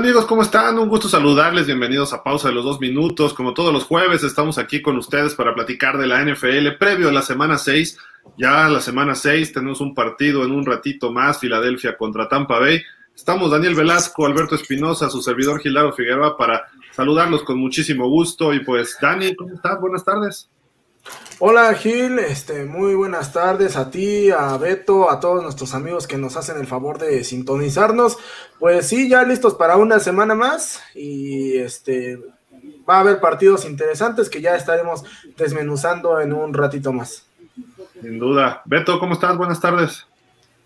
Amigos, ¿cómo están? Un gusto saludarles, bienvenidos a Pausa de los Dos Minutos. Como todos los jueves, estamos aquí con ustedes para platicar de la NFL previo a la semana 6. Ya la semana 6 tenemos un partido en un ratito más, Filadelfia contra Tampa Bay. Estamos Daniel Velasco, Alberto Espinosa, su servidor Gilaro Figueroa para saludarlos con muchísimo gusto. Y pues, Dani, ¿cómo estás? Buenas tardes. Hola Gil, este, muy buenas tardes a ti, a Beto, a todos nuestros amigos que nos hacen el favor de sintonizarnos. Pues sí, ya listos para una semana más y este va a haber partidos interesantes que ya estaremos desmenuzando en un ratito más. Sin duda. Beto, ¿cómo estás? Buenas tardes.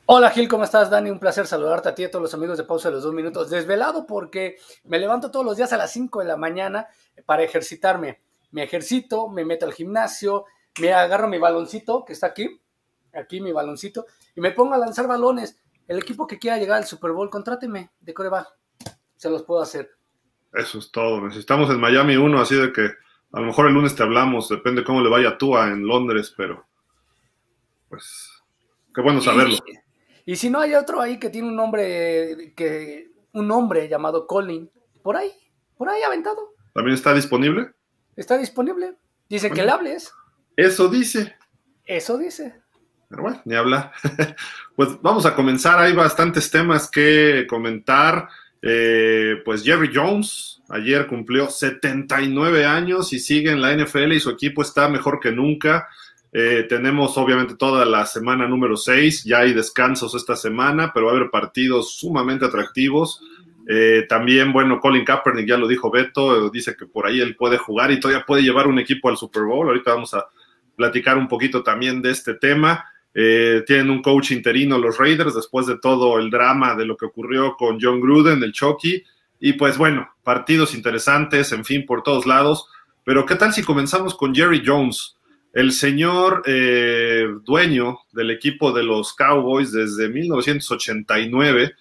Hola Gil, ¿cómo estás? Dani, un placer saludarte a ti y a todos los amigos de Pausa de los Dos Minutos. Desvelado porque me levanto todos los días a las 5 de la mañana para ejercitarme me ejercito, me meto al gimnasio, me agarro mi baloncito que está aquí, aquí mi baloncito, y me pongo a lanzar balones. El equipo que quiera llegar al Super Bowl, contráteme de coreback. Se los puedo hacer. Eso es todo. Necesitamos en Miami uno, así de que a lo mejor el lunes te hablamos, depende cómo le vaya a Tua en Londres, pero pues qué bueno saberlo. Y, y si no hay otro ahí que tiene un nombre que un nombre llamado Colin, por ahí, por ahí aventado. ¿También está disponible? Está disponible. Dice que le hables. Eso dice. Eso dice. Pero bueno, ni habla. pues vamos a comenzar. Hay bastantes temas que comentar. Eh, pues Jerry Jones ayer cumplió 79 años y sigue en la NFL y su equipo está mejor que nunca. Eh, tenemos obviamente toda la semana número 6, ya hay descansos esta semana, pero va a haber partidos sumamente atractivos. Eh, también, bueno, Colin Kaepernick, ya lo dijo Beto, dice que por ahí él puede jugar y todavía puede llevar un equipo al Super Bowl. Ahorita vamos a platicar un poquito también de este tema. Eh, tienen un coach interino los Raiders después de todo el drama de lo que ocurrió con John Gruden, el Chucky. Y pues bueno, partidos interesantes, en fin, por todos lados. Pero ¿qué tal si comenzamos con Jerry Jones? El señor eh, dueño del equipo de los Cowboys desde 1989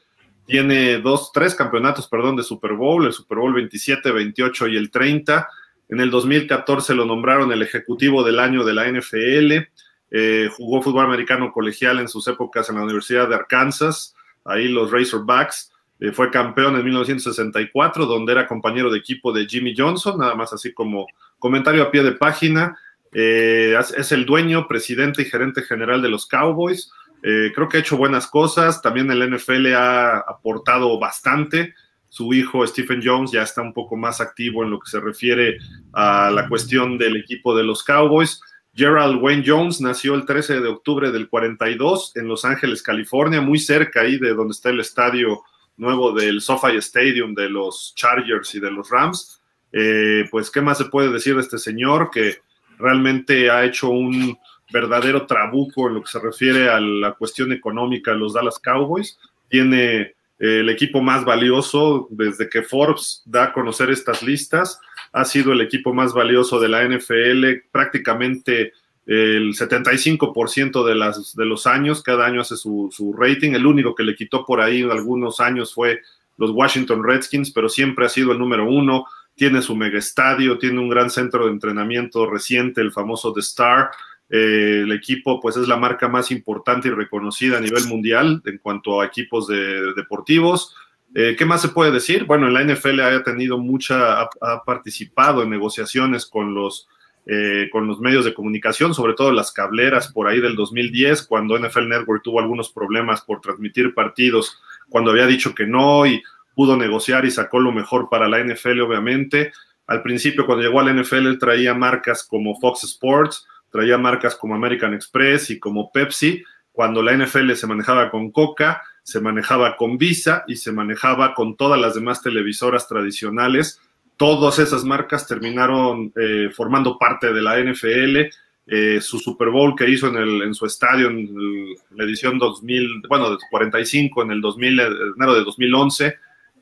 tiene dos, tres campeonatos, perdón, de Super Bowl, el Super Bowl 27, 28 y el 30. En el 2014 lo nombraron el ejecutivo del año de la NFL. Eh, jugó fútbol americano colegial en sus épocas en la Universidad de Arkansas, ahí los Razorbacks. Eh, fue campeón en 1964, donde era compañero de equipo de Jimmy Johnson, nada más así como comentario a pie de página. Eh, es el dueño, presidente y gerente general de los Cowboys. Eh, creo que ha hecho buenas cosas, también el NFL ha aportado bastante. Su hijo Stephen Jones ya está un poco más activo en lo que se refiere a la cuestión del equipo de los Cowboys. Gerald Wayne Jones nació el 13 de octubre del 42 en Los Ángeles, California, muy cerca ahí de donde está el estadio nuevo del SoFi Stadium de los Chargers y de los Rams. Eh, pues, ¿qué más se puede decir de este señor que realmente ha hecho un, verdadero trabuco en lo que se refiere a la cuestión económica de los Dallas Cowboys. Tiene eh, el equipo más valioso desde que Forbes da a conocer estas listas. Ha sido el equipo más valioso de la NFL prácticamente el 75% de, las, de los años. Cada año hace su, su rating. El único que le quitó por ahí algunos años fue los Washington Redskins, pero siempre ha sido el número uno. Tiene su mega estadio, tiene un gran centro de entrenamiento reciente, el famoso The Star. Eh, el equipo pues es la marca más importante y reconocida a nivel mundial en cuanto a equipos de, deportivos. Eh, ¿Qué más se puede decir? Bueno, en la NFL ha tenido mucha, ha, participado en negociaciones con los, eh, con los medios de comunicación, sobre todo las cableras por ahí del 2010, cuando NFL Network tuvo algunos problemas por transmitir partidos, cuando había dicho que no y pudo negociar y sacó lo mejor para la NFL, obviamente. Al principio, cuando llegó a la NFL, él traía marcas como Fox Sports, traía marcas como American Express y como Pepsi, cuando la NFL se manejaba con Coca, se manejaba con Visa y se manejaba con todas las demás televisoras tradicionales. Todas esas marcas terminaron eh, formando parte de la NFL. Eh, su Super Bowl que hizo en, su estadio en la edición 2000, bueno, 45 en el 2000, enero de 2011,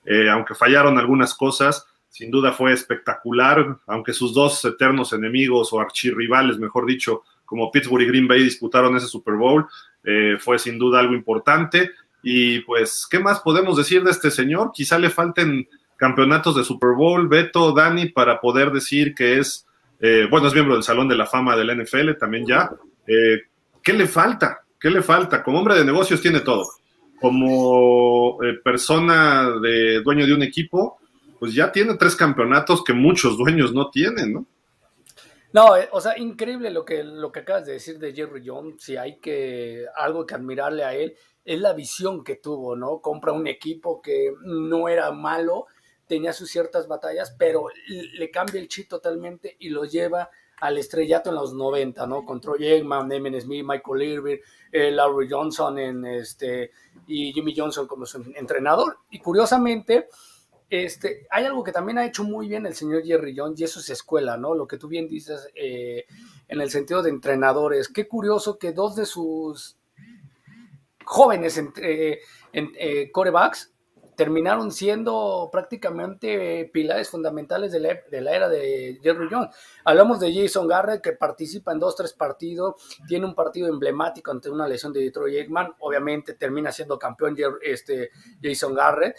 eh, aunque fallaron algunas cosas, sin duda fue espectacular, aunque sus dos eternos enemigos o archirrivales, mejor dicho, como Pittsburgh y Green Bay disputaron ese Super Bowl, eh, fue sin duda algo importante. Y pues, ¿qué más podemos decir de este señor? Quizá le falten campeonatos de Super Bowl, Beto, Dani, para poder decir que es, eh, bueno, es miembro del Salón de la Fama del NFL también ya. Eh, ¿Qué le falta? ¿Qué le falta? Como hombre de negocios tiene todo. como eh, persona de dueño de un equipo, pues ya tiene tres campeonatos que muchos dueños no tienen, ¿no? No, eh, o sea, increíble lo que, lo que acabas de decir de Jerry Jones. Si hay que algo que admirarle a él, es la visión que tuvo, ¿no? Compra un equipo que no era malo, tenía sus ciertas batallas, pero le cambia el chip totalmente y lo lleva al estrellato en los 90, ¿no? Con Troy Eggman, Smith, Michael Irving, eh, Larry Johnson en este, y Jimmy Johnson como su entrenador. Y curiosamente, este, hay algo que también ha hecho muy bien el señor Jerry Jones y eso es escuela, ¿no? Lo que tú bien dices eh, en el sentido de entrenadores. Qué curioso que dos de sus jóvenes entre, en, eh, corebacks terminaron siendo prácticamente pilares fundamentales de la, de la, era de Jerry Jones. Hablamos de Jason Garrett, que participa en dos, tres partidos, tiene un partido emblemático ante una lesión de Detroit Eggman, obviamente termina siendo campeón este, Jason Garrett,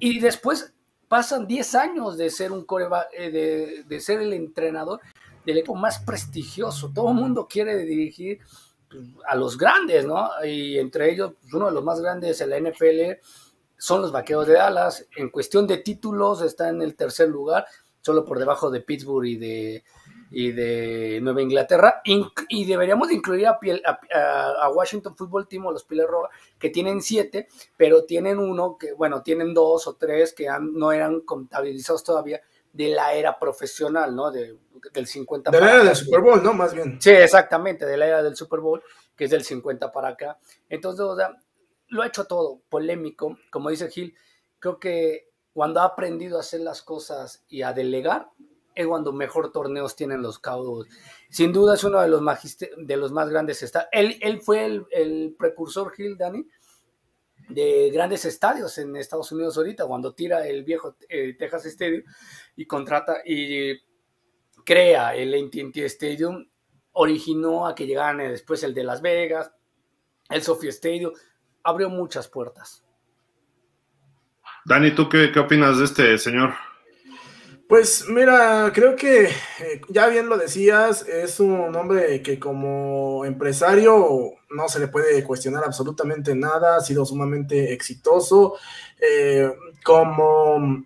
y después pasan 10 años de ser un coreback, eh, de, ser el entrenador del equipo más prestigioso. Todo el mundo quiere dirigir pues, a los grandes, ¿no? Y entre ellos, pues, uno de los más grandes en la NFL son los Vaqueros de Dallas. En cuestión de títulos, está en el tercer lugar, solo por debajo de Pittsburgh y de, y de Nueva Inglaterra. y deberíamos incluir a, a, Washington Football Team o los Piles Roja, que tienen siete, pero tienen uno, que bueno, tienen dos o tres que no eran contabilizados todavía de la era profesional, ¿no? De, del 50 De la era del Super Bowl, ¿no? Más bien. Sí, exactamente, de la era del Super Bowl, que es del 50 para acá. Entonces, o sea, lo ha hecho todo, polémico, como dice Gil, creo que cuando ha aprendido a hacer las cosas y a delegar, es cuando mejor torneos tienen los Cowboys. Sin duda es uno de los, de los más grandes estadios. Él, fue el, precursor, Gil, Dani, de grandes estadios en Estados Unidos ahorita, cuando tira el viejo eh, Texas Stadium y contrata y crea el AT&T Stadium, originó a que llegaran después el de Las Vegas, el Sophie Stadium, abrió muchas puertas. Dani, ¿tú qué, qué opinas de este señor? Pues mira, creo que eh, ya bien lo decías, es un hombre que como empresario no se le puede cuestionar absolutamente nada, ha sido sumamente exitoso. Eh, como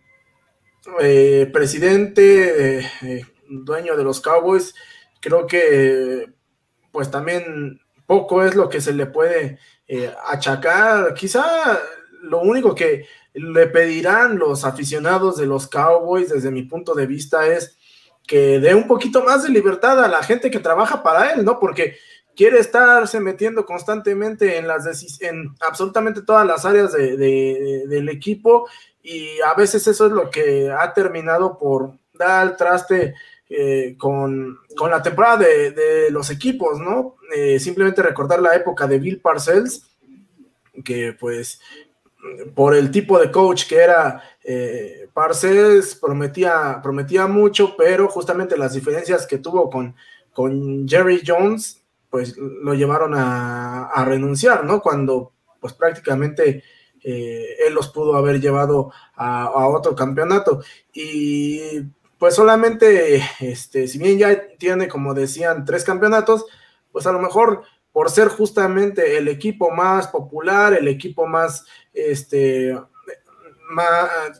eh, presidente, dueño de los Cowboys, creo que pues también poco es lo que se le puede achacar. Quizá lo único que le pedirán los aficionados de los Cowboys, desde mi punto de vista, es que dé un poquito más de libertad a la gente que trabaja para él, ¿no? Porque quiere estarse metiendo constantemente en las en absolutamente todas las áreas del equipo y a veces eso es lo que ha terminado por dar traste eh, con, la temporada de, los equipos, ¿no? Eh, simplemente recordar la época de Bill Parcells, que pues por el tipo de coach que era eh, Parcells, prometía, prometía mucho, pero justamente las diferencias que tuvo con, con Jerry Jones, pues lo llevaron a, renunciar, ¿no? Cuando pues prácticamente eh, él los pudo haber llevado a, otro campeonato. Y pues solamente, este, si bien ya tiene, como decían, tres campeonatos, pues a lo mejor por ser justamente el equipo más popular, el equipo más, este,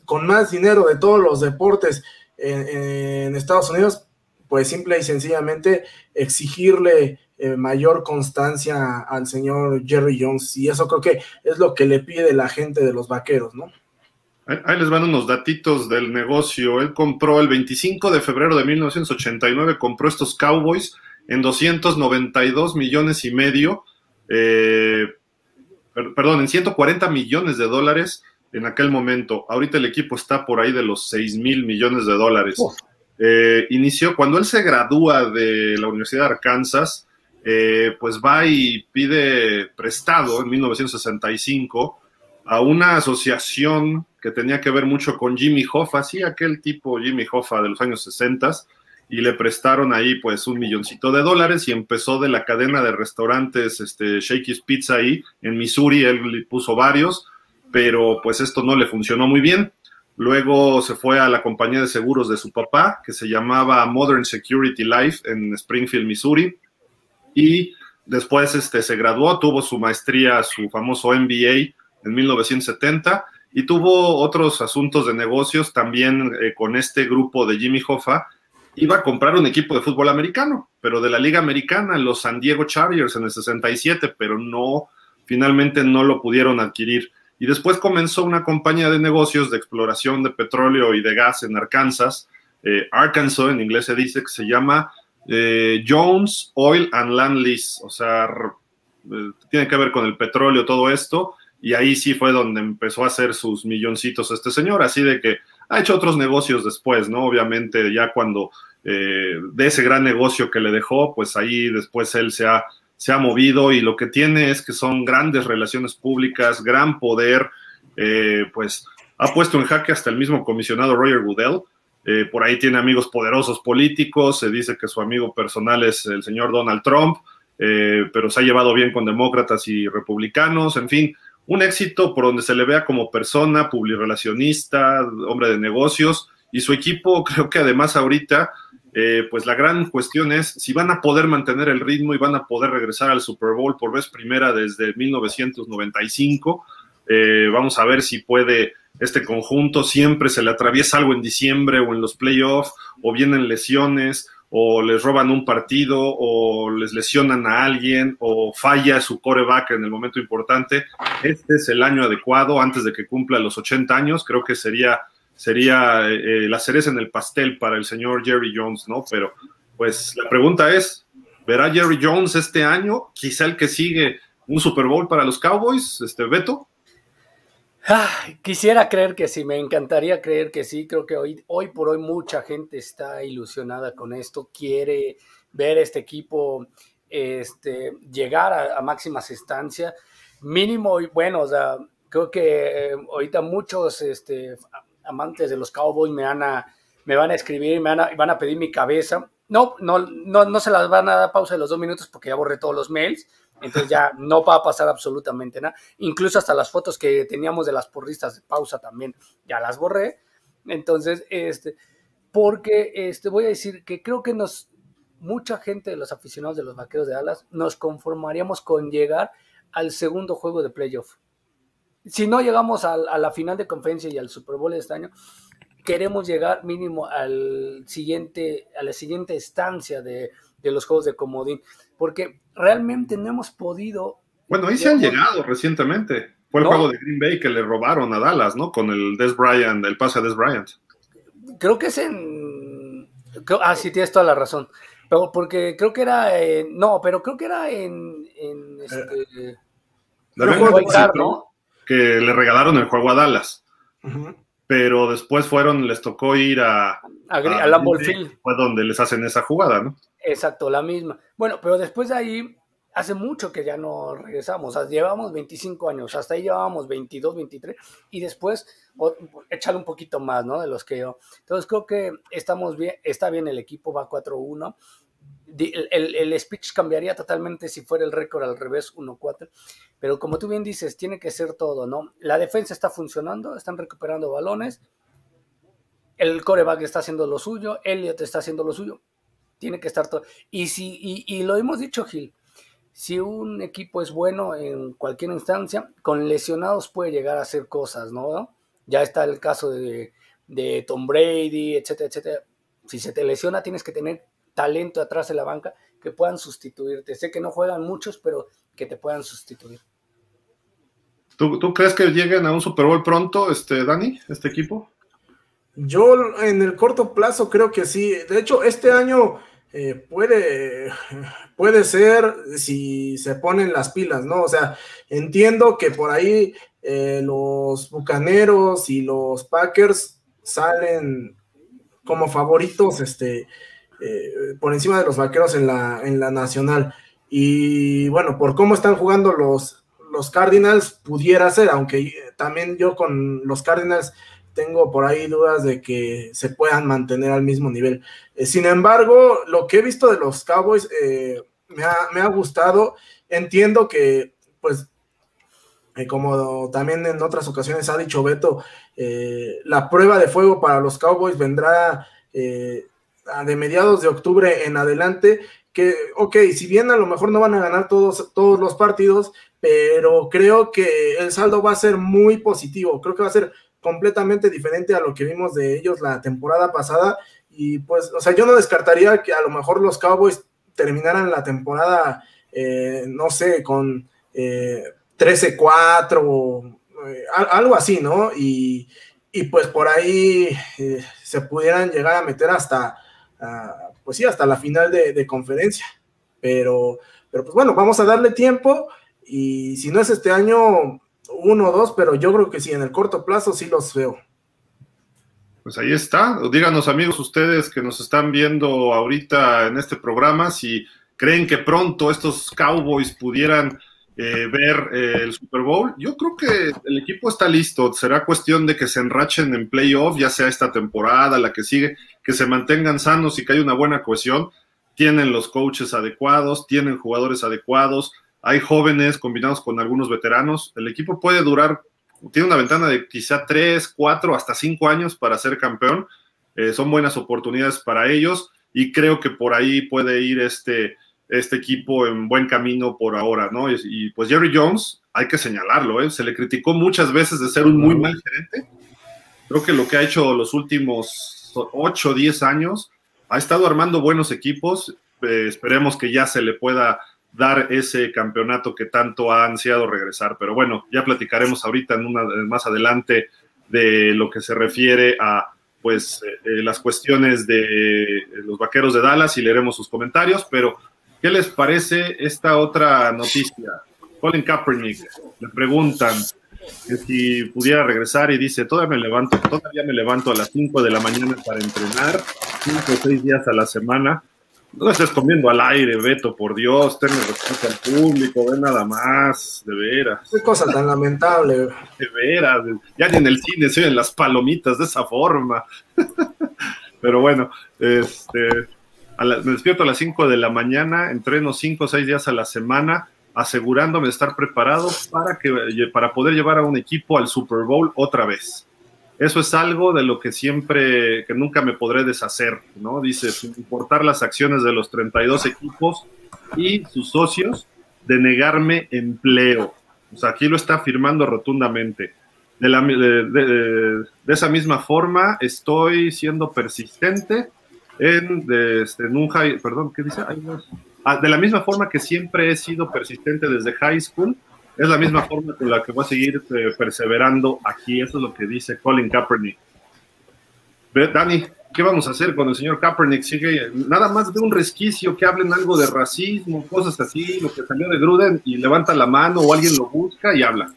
con más dinero de todos los deportes en, Estados Unidos, pues simple y sencillamente exigirle eh, mayor constancia al señor Jerry Jones. Y eso creo que es lo que le pide la gente de los vaqueros, ¿no? Ahí les van unos datitos del negocio. Él compró el 25 de febrero de 1989, compró estos Cowboys en 292 millones y medio, eh, perdón, en 140 millones de dólares en aquel momento. Ahorita el equipo está por ahí de los 6 mil millones de dólares. Eh, inició cuando él se gradúa de la Universidad de Arkansas, eh, pues va y pide prestado en 1965 a una asociación que tenía que ver mucho con Jimmy Hoffa, sí, aquel tipo Jimmy Hoffa de los años 60, y le prestaron ahí pues un milloncito de dólares y empezó de la cadena de restaurantes este, Shakey's Pizza ahí en Missouri, él puso varios, pero pues esto no le funcionó muy bien. Luego se fue a la compañía de seguros de su papá, que se llamaba Modern Security Life en Springfield, Missouri, y después este, se graduó, tuvo su maestría, su famoso MBA en 1970 y tuvo otros asuntos de negocios también eh, con este grupo de Jimmy Hoffa. Iba a comprar un equipo de fútbol americano, pero de la Liga Americana, los San Diego Chargers en el 67, pero no, finalmente no lo pudieron adquirir. Y después comenzó una compañía de negocios de exploración de petróleo y de gas en Arkansas, eh, Arkansas en inglés se dice que se llama eh, Jones Oil and Land Lease, o sea, tiene que ver con el petróleo, todo esto, y ahí sí fue donde empezó a hacer sus milloncitos este señor, así de que ha hecho otros negocios después, ¿no? Obviamente ya cuando eh, de ese gran negocio que le dejó, pues ahí después él se ha, se ha movido y lo que tiene es que son grandes relaciones públicas, gran poder, eh, pues ha puesto en jaque hasta el mismo comisionado Roger Goodell. Eh, por ahí tiene amigos poderosos políticos, se dice que su amigo personal es el señor Donald Trump, pero se ha llevado bien con demócratas y republicanos, en fin, un éxito por donde se le vea como persona, publirelacionista, hombre de negocios, y su equipo creo que además ahorita, eh, pues la gran cuestión es si van a poder mantener el ritmo y van a poder regresar al Super Bowl por vez primera desde 1995. Eh, vamos a ver si puede este conjunto, siempre se le atraviesa algo en diciembre o en los playoffs, o vienen lesiones, o les roban un partido, o les lesionan a alguien, o falla su coreback en el momento importante. Este es el año adecuado antes de que cumpla los 80 años. Creo que sería, sería eh, la cereza en el pastel para el señor Jerry Jones, ¿no? Pero, pues, la pregunta es: ¿verá Jerry Jones este año? Quizá el que sigue un Super Bowl para los Cowboys, este Beto. quisiera creer que sí, me encantaría creer que sí. Creo que hoy, hoy por hoy mucha gente está ilusionada con esto, quiere ver este equipo este, llegar a, máximas instancias. Mínimo, y bueno, o sea, creo que eh, ahorita muchos este, amantes de los Cowboys me van a, me van a escribir, me van a, van a pedir mi cabeza. No, no, no, no se las van a dar pausa de los dos minutos porque ya borré todos los mails entonces ya no va a pasar absolutamente nada. Incluso hasta las fotos que teníamos de las porristas de pausa también ya las borré. Entonces, este, porque este, voy a decir que creo que nos, mucha gente de los aficionados de los vaqueros de Dallas nos conformaríamos con llegar al segundo juego de playoff. Si no llegamos a, a la final de conferencia y al Super Bowl de este año, queremos llegar mínimo al siguiente, a la siguiente estancia de, de los juegos de comodín, porque realmente no hemos podido... Bueno, ahí se han llegado recientemente. Fue el juego de Green Bay que le robaron a Dallas, ¿no? Con el Des Bryant, el pase a Des Bryant. Creo que es en... ah, sí, tienes toda la razón. Pero porque creo que era... no, pero creo que era en... en este, ¿no? Que le regalaron el juego a Dallas. Pero después fueron, les tocó ir a... A, a, Fue donde les hacen esa jugada, ¿no? Exacto, la misma. Bueno, pero después de ahí, hace mucho que ya no regresamos. O sea, llevamos 25 años, hasta ahí llevábamos 22, 23, y después échale un poquito más, ¿no? De los que yo. Entonces creo que estamos bien, está bien el equipo, va 4-1. El, el, speech cambiaría totalmente si fuera el récord al revés 1-4, pero como tú bien dices, tiene que ser todo, ¿no? La defensa está funcionando, están recuperando balones, el coreback está haciendo lo suyo, Elliot está haciendo lo suyo, tiene que estar todo. Y, si, y, lo hemos dicho, Gil, si un equipo es bueno en cualquier instancia, con lesionados puede llegar a hacer cosas, ¿no? Ya está el caso de, de Tom Brady, etcétera, etcétera. Si se te lesiona, tienes que tener talento atrás de la banca que puedan sustituirte. Sé que no juegan muchos, pero que te puedan sustituir. ¿Tú, ¿Tú, crees que lleguen a un Super Bowl pronto, este, Dani, este equipo? Yo en el corto plazo creo que sí. De hecho, este año eh, puede, puede ser si se ponen las pilas, ¿no? O sea, entiendo que por ahí eh, los Bucaneros y los Packers salen como favoritos este, eh, por encima de los Vaqueros en la, en la nacional. Y bueno, por cómo están jugando los, los Cardinals, pudiera ser, aunque también yo con los Cardinals tengo por ahí dudas de que se puedan mantener al mismo nivel. Eh, sin embargo, lo que he visto de los Cowboys eh, me, ha, gustado. Entiendo que, pues, eh, como también en otras ocasiones ha dicho Beto, la prueba de fuego para los Cowboys vendrá de mediados de octubre en adelante que, ok, si bien a lo mejor no van a ganar todos, todos los partidos, pero creo que el saldo va a ser muy positivo, creo que va a ser completamente diferente a lo que vimos de ellos la temporada pasada. Y pues, o sea, yo no descartaría que a lo mejor los Cowboys terminaran la temporada, eh, no sé, con eh, 13-4, eh, algo así, ¿no? Y, y pues por ahí eh, se pudieran llegar a meter hasta, uh, pues sí, hasta la final de, de, conferencia. Pero, pero pues bueno, vamos a darle tiempo y si no es este año, uno o dos, pero yo creo que sí, en el corto plazo sí los veo. Pues ahí está. Díganos, amigos, ustedes que nos están viendo ahorita en este programa, si creen que pronto estos Cowboys pudieran eh, ver eh, el Super Bowl. Yo creo que el equipo está listo. Será cuestión de que se enrachen en playoff, ya sea esta temporada, la que sigue, que se mantengan sanos y que haya una buena cohesión. Tienen los coaches adecuados, tienen jugadores adecuados hay jóvenes combinados con algunos veteranos. El equipo puede durar, tiene una ventana de quizá tres, cuatro, hasta cinco años para ser campeón. Eh, son buenas oportunidades para ellos y creo que por ahí puede ir este, este equipo en buen camino por ahora, ¿no? Y, y pues Jerry Jones, hay que señalarlo, ¿eh? se le criticó muchas veces de ser un muy mal gerente. Creo que lo que ha hecho los últimos ocho o diez años, ha estado armando buenos equipos. Eh, esperemos que ya se le pueda dar ese campeonato que tanto ha ansiado regresar. Pero bueno, ya platicaremos ahorita en una, más adelante de lo que se refiere a pues eh, eh, las cuestiones de los vaqueros de Dallas y leeremos sus comentarios, pero ¿qué les parece esta otra noticia? Colin Kaepernick, le preguntan que si pudiera regresar y dice, todavía me levanto, todavía me levanto a las 5 de la mañana para entrenar, 5 o 6 días a la semana, no estés comiendo al aire, Beto, por Dios, ten respeto al público, ve nada más, de veras. Qué cosa tan lamentable. De veras, ya ni en el cine se oyen las palomitas de esa forma. Pero bueno, este, me despierto a las 5 de la mañana, entreno 5 o 6 días a la semana, asegurándome de estar preparado para, que, para poder llevar a un equipo al Super Bowl otra vez. Eso es algo de lo que siempre, que nunca me podré deshacer, ¿no? Dice, importar las acciones de los 32 equipos y sus socios, de negarme empleo. O sea, aquí lo está afirmando rotundamente. De esa misma forma, estoy siendo persistente en, este, en un high, perdón, ¿qué dice? Ah, de la misma forma que siempre he sido persistente desde high school, es la misma forma con la que voy a seguir eh, perseverando aquí. Eso es lo que dice Colin Kaepernick. Dani, ¿qué vamos a hacer cuando el señor Kaepernick sigue nada más de un resquicio que hablen algo de racismo, cosas así, lo que salió de Gruden y levanta la mano o alguien lo busca y habla?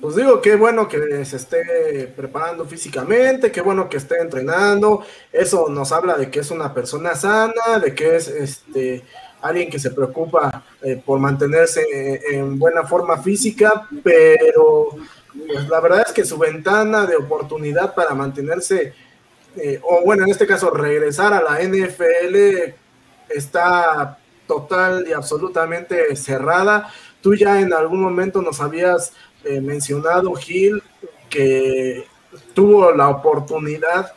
Pues digo, qué bueno que se esté preparando físicamente, qué bueno que esté entrenando. Eso nos habla de que es una persona sana, de que es este alguien que se preocupa eh, por mantenerse en buena forma física, pero pues, la verdad es que su ventana de oportunidad para mantenerse, eh, o bueno, en este caso regresar a la NFL, está total y absolutamente cerrada. Tú ya en algún momento nos habías eh, mencionado, Gil, que tuvo la oportunidad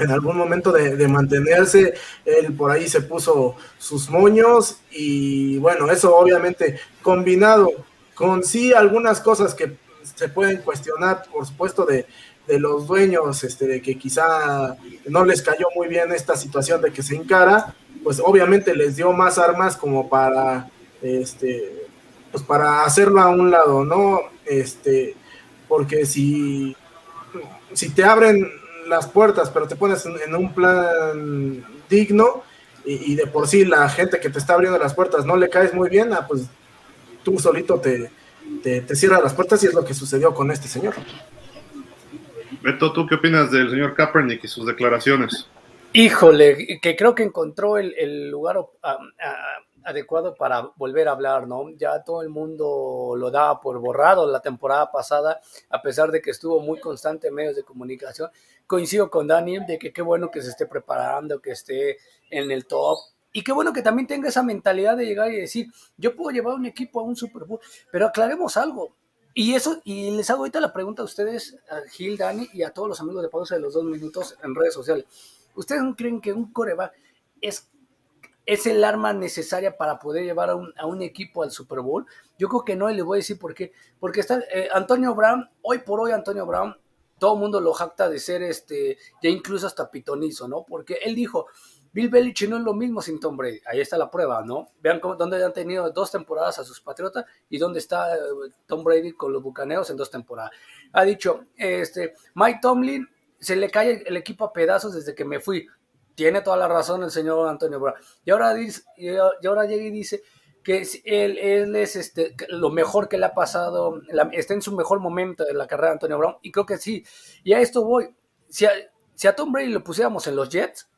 en algún momento de, mantenerse, él por ahí se puso sus moños y bueno, eso obviamente combinado con sí algunas cosas que se pueden cuestionar, por supuesto, de, los dueños, este, de que quizá no les cayó muy bien esta situación de que se encara, pues obviamente les dio más armas como para, este, pues para hacerlo a un lado, ¿no? Este, porque si, si te abren las puertas, pero te pones en, un plan digno y, de por sí la gente que te está abriendo las puertas no le caes muy bien, ah, pues tú solito te, te, te cierras las puertas y es lo que sucedió con este señor. Beto, ¿tú qué opinas del señor Kaepernick y sus declaraciones? Híjole, que creo que encontró el, lugar adecuado para volver a hablar, ¿no? Ya todo el mundo lo daba por borrado la temporada pasada, a pesar de que estuvo muy constante en medios de comunicación. Coincido con Daniel de que qué bueno que se esté preparando, que esté en el top. Y qué bueno que también tenga esa mentalidad de llegar y decir, yo puedo llevar un equipo a un Super Bowl, pero aclaremos algo. Y eso, y les hago ahorita la pregunta a ustedes, a Gil, Dani y a todos los amigos de pausa de los dos minutos en redes sociales. ¿Ustedes creen que un coreback es es el arma necesaria para poder llevar a un, equipo al Super Bowl. Yo creo que no, y le voy a decir por qué. Porque está eh, Antonio Brown, hoy por hoy Antonio Brown, todo el mundo lo jacta de ser este, ya incluso hasta pitonizo, ¿no? Porque él dijo, Bill Belichick no es lo mismo sin Tom Brady. Ahí está la prueba, ¿no? Vean dónde han tenido dos temporadas a sus Patriotas y dónde está eh, Tom Brady con los Bucaneos en dos temporadas. Ha dicho, este, Mike Tomlin se le cae el equipo a pedazos desde que me fui. Tiene toda la razón el señor Antonio Brown. Y ahora, dice, y ahora llega y dice que él, él, es este, lo mejor que le ha pasado, está en su mejor momento de la carrera de Antonio Brown. Y creo que sí. Y a esto voy. Si si a Tom Brady lo pusiéramos en los Jets,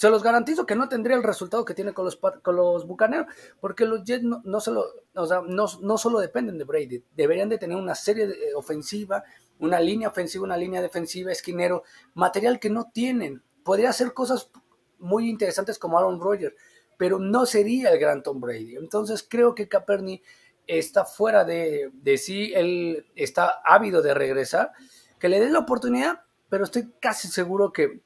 se los garantizo que no tendría el resultado que tiene con los, con los Bucaneros, porque los Jets no, solo, o sea, no, no, solo dependen de Brady, deberían de tener una serie de, eh, ofensiva, una línea ofensiva, una línea defensiva, esquinero, material que no tienen. Podría hacer cosas muy interesantes como Aaron Rodgers, pero no sería el gran Tom Brady. Entonces creo que Kaepernick está fuera de, de sí, él está ávido de regresar, que le den la oportunidad, pero estoy casi seguro que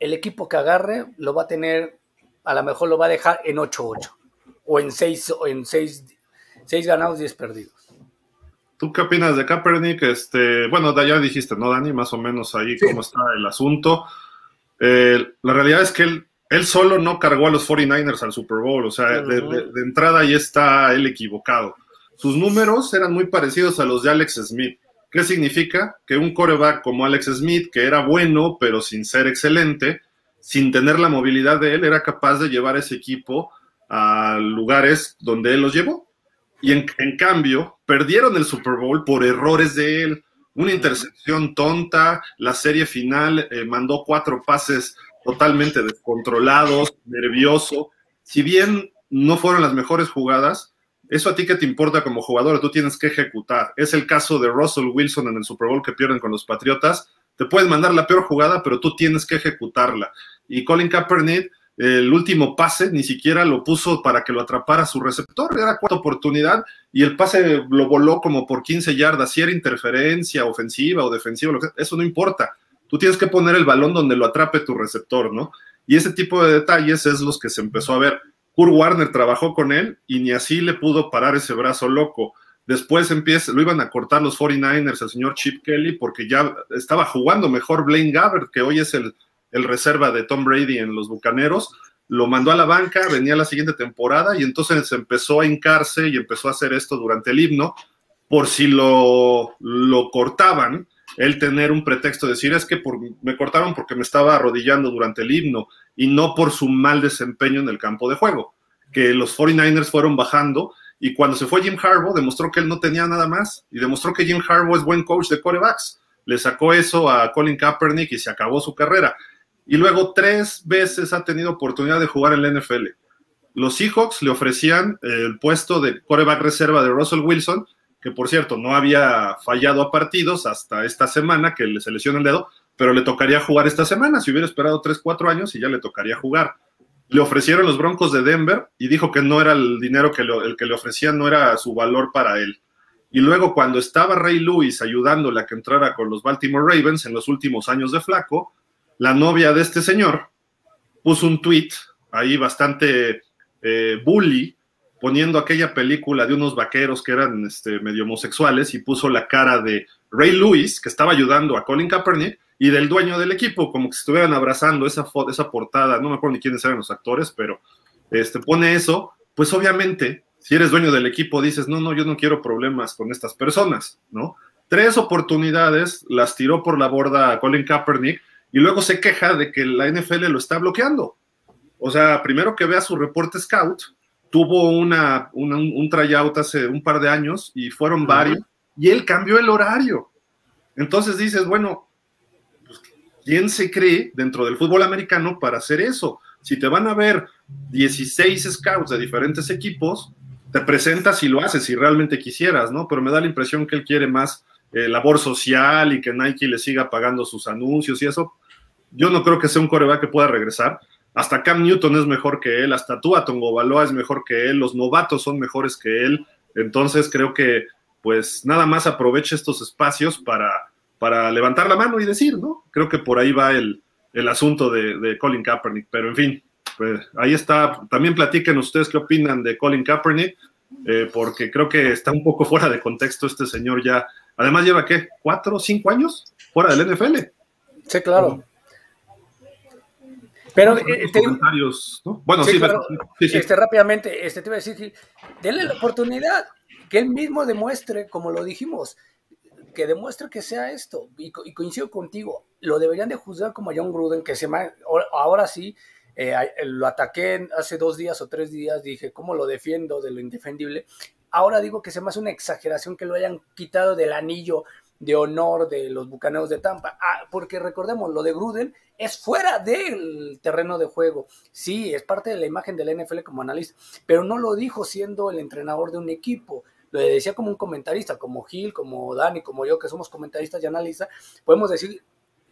el equipo que agarre lo va a tener, a lo mejor lo va a dejar en 8-8 o en 6 o en 6 ganados, 10 perdidos. ¿Tú qué opinas de Kaepernick? Este, bueno, ya dijiste, ¿no, Dani? Más o menos ahí cómo está el asunto. Eh, la realidad es que él, él solo no cargó a los 49ers al Super Bowl, o sea, de, de, entrada ahí está él equivocado. Sus números eran muy parecidos a los de Alex Smith. ¿Qué significa? Que un coreback como Alex Smith, que era bueno, pero sin ser excelente, sin tener la movilidad de él, era capaz de llevar ese equipo a lugares donde él los llevó. Y en, cambio, perdieron el Super Bowl por errores de él. Una intercepción tonta, la serie final eh, mandó cuatro pases totalmente descontrolados, nervioso. Si bien no fueron las mejores jugadas, eso a ti que te importa como jugador, tú tienes que ejecutar. Es el caso de Russell Wilson en el Super Bowl que pierden con los Patriotas. Te puedes mandar la peor jugada, pero tú tienes que ejecutarla. Y Colin Kaepernick, el último pase, ni siquiera lo puso para que lo atrapara su receptor. Era cuarta oportunidad y el pase lo voló como por 15 yardas. Si era interferencia ofensiva o defensiva, lo que, eso no importa. Tú tienes que poner el balón donde lo atrape tu receptor, ¿no? Y ese tipo de detalles es los que se empezó a ver Kurt Warner trabajó con él y ni así le pudo parar ese brazo loco. Después empieza, lo iban a cortar los 49ers el señor Chip Kelly porque ya estaba jugando mejor Blaine Gabbert, que hoy es el, el reserva de Tom Brady en los Bucaneros. Lo mandó a la banca, venía la siguiente temporada y entonces empezó a hincarse y empezó a hacer esto durante el himno por si lo, lo cortaban, él tener un pretexto de decir es que por, me cortaron porque me estaba arrodillando durante el himno y no por su mal desempeño en el campo de juego, que los 49ers fueron bajando y cuando se fue Jim Harbaugh demostró que él no tenía nada más y demostró que Jim Harbaugh es buen coach de corebacks. Le sacó eso a Colin Kaepernick y se acabó su carrera. Y luego tres veces ha tenido oportunidad de jugar en la NFL. Los Seahawks le ofrecían el puesto de coreback reserva de Russell Wilson, que por cierto no había fallado a partidos hasta esta semana que le se el dedo, pero le tocaría jugar esta semana. Si hubiera esperado 3, 4 años y ya le tocaría jugar. Le ofrecieron los Broncos de Denver y dijo que no era el dinero que el que le ofrecían, no era su valor para él. Y luego cuando estaba Ray Lewis ayudándole a que entrara con los Baltimore Ravens en los últimos años de Flaco, la novia de este señor puso un tweet ahí bastante eh, bully, poniendo aquella película de unos vaqueros que eran este, medio homosexuales y puso la cara de Ray Lewis, que estaba ayudando a Colin Kaepernick, y del dueño del equipo, como que estuvieran abrazando esa, esa portada, no me acuerdo ni quiénes eran los actores, pero este, pone eso, pues obviamente, si eres dueño del equipo, dices, no, no, yo no quiero problemas con estas personas, ¿no? Tres oportunidades las tiró por la borda Colin Kaepernick y luego se queja de que la NFL lo está bloqueando. O sea, primero que vea su reporte scout, tuvo una, un tryout hace un par de años y fueron varios, y él cambió el horario. Entonces dices, bueno, ¿quién se cree dentro del fútbol americano para hacer eso? Si te van a ver 16 scouts de diferentes equipos, te presentas y lo haces si realmente quisieras, ¿no? Pero me da la impresión que él quiere más eh, labor social y que Nike le siga pagando sus anuncios y eso. Yo no creo que sea un coreback que pueda regresar. Hasta Cam Newton es mejor que él, hasta Tua Baloa es mejor que él, los novatos son mejores que él. Entonces creo que pues nada más aproveche estos espacios para para levantar la mano y decir, ¿no? Creo que por ahí va el, asunto de, Colin Kaepernick, pero en fin, pues ahí está. También platiquen ustedes qué opinan de Colin Kaepernick, eh, porque creo que está un poco fuera de contexto este señor ya. Además lleva, ¿qué? ¿Cuatro, cinco años fuera del NFL? Sí, claro. Pero eh, comentarios, ¿no? Bueno, sí, sí, Este, rápidamente, este, te iba a decir, denle la oportunidad, que él mismo demuestre, como lo dijimos, que demuestre que sea esto. Y, coincido contigo, lo deberían de juzgar como a John Gruden, que se ahora sí, eh, lo ataqué hace dos días o tres días, dije, ¿cómo lo defiendo de lo indefendible? Ahora digo que se me hace una exageración que lo hayan quitado del anillo de honor de los Bucaneros de Tampa, ah, porque recordemos, lo de Gruden es fuera del terreno de juego. Sí, es parte de la imagen del NFL como analista, pero no lo dijo siendo el entrenador de un equipo. Lo decía como un comentarista, como Gil, como Dani, como yo, que somos comentaristas y analistas, podemos decir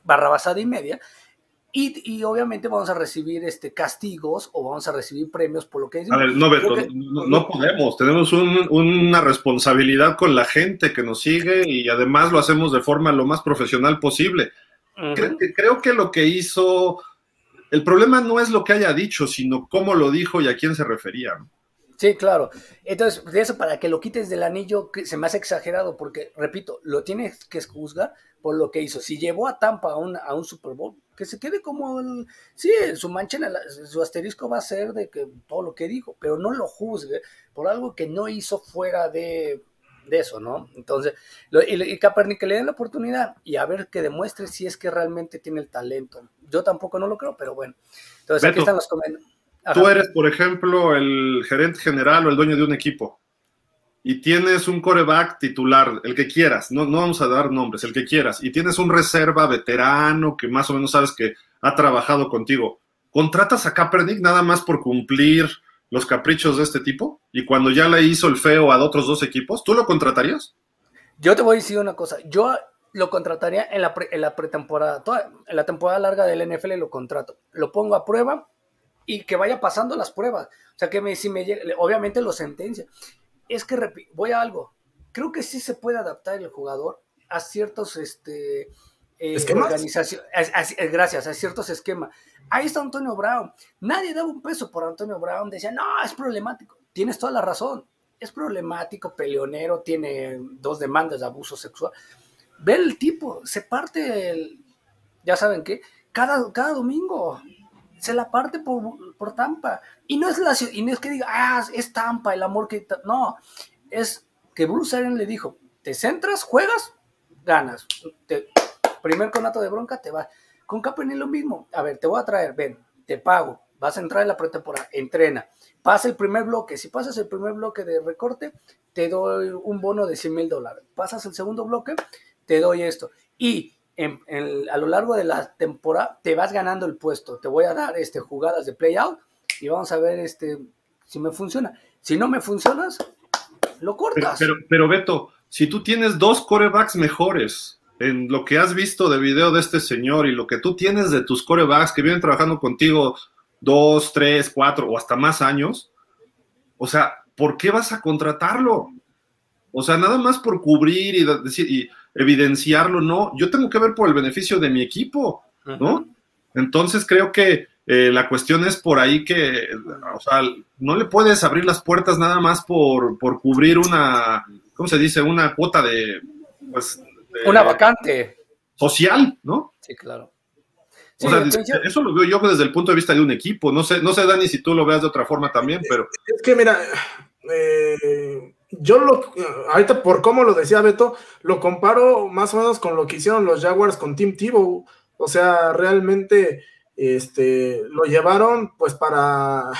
barrabasada y media, y, obviamente vamos a recibir este, castigos o vamos a recibir premios por lo que A ver, no, Beto, no, podemos. Tenemos una responsabilidad con la gente que nos sigue y además lo hacemos de forma lo más profesional posible. creo, que lo que hizo. El problema no es lo que haya dicho, sino cómo lo dijo y a quién se refería. Sí, claro. Entonces, de eso para que lo quites del anillo, se me hace exagerado, porque, repito, lo tienes que juzgar por lo que hizo. Si llevó a Tampa a un, a un Super Bowl, que se quede como el, sí, su mancha, su asterisco va a ser de que todo lo que dijo, pero no lo juzgue por algo que no hizo fuera de, eso, ¿no? Entonces, y, y Kaepernick que le den la oportunidad y a ver que demuestre si es que realmente tiene el talento. Yo tampoco no lo creo, pero bueno. Entonces, aquí están los comentarios. Tú eres, por ejemplo, el gerente general o el dueño de un equipo y tienes un coreback titular, el que quieras, no, no vamos a dar nombres, el que quieras, y tienes un reserva veterano que más o menos sabes que ha trabajado contigo, ¿contratas a Kaepernick nada más por cumplir los caprichos de este tipo? Y cuando ya le hizo el feo a otros dos equipos, ¿tú lo contratarías? Yo te voy a decir una cosa, yo lo contrataría en la, pretemporada, en la temporada larga del NFL lo contrato, lo pongo a prueba y que vaya pasando las pruebas. O sea, que me, si me obviamente lo sentencia. Es que voy a algo. Creo que sí se puede adaptar el jugador a ciertos este, eh, organizaciones. gracias, a ciertos esquemas. Ahí está Antonio Brown. Nadie daba un peso por Antonio Brown. Decía, no, es problemático. Tienes toda la razón. Es problemático, peleonero, tiene dos demandas de abuso sexual. Ve el tipo, se parte el, ya saben qué, cada, cada domingo se la parte por, Tampa. Y no es la y no es que diga, ah, es Tampa, el amor que. No, es que Bruce Arians le dijo: te centras, juegas, ganas. primer conato de bronca, te va. Con Kaepernick lo mismo. A ver, te voy a traer, ven, te pago, vas a entrar en la pretemporada, entrena. Pasa el primer bloque. Si pasas el primer bloque de recorte, te doy un bono de 100 mil dólares. Pasas el segundo bloque, te doy esto. Y a lo largo de la temporada te vas ganando el puesto. Te voy a dar este, jugadas de play out y vamos a ver este, si me funciona. Si no me funcionas, lo cortas. Pero, pero, Beto, si tú tienes dos corebacks mejores en lo que has visto de video de este señor y lo que tú tienes de tus corebacks que vienen trabajando contigo dos, tres, cuatro o hasta más años, o sea, ¿por qué vas a contratarlo? O sea, nada más por cubrir y decir, y evidenciarlo, no, yo tengo que ver por el beneficio de mi equipo, ¿no? Entonces creo que eh, la cuestión es por ahí que, o sea, no le puedes abrir las puertas nada más por, por cubrir una, ¿cómo se dice? Una cuota de, pues, una vacante. Social, ¿no? Sí, claro. o sea, eso lo veo yo desde el punto de vista de un equipo. No sé, no sé, Dani, si tú lo veas de otra forma también, pero. Es que mira, eh, yo lo, ahorita por cómo lo decía Beto, lo comparo más o menos con lo que hicieron los Jaguars con Tim Tebow. O sea, realmente este, lo llevaron pues para,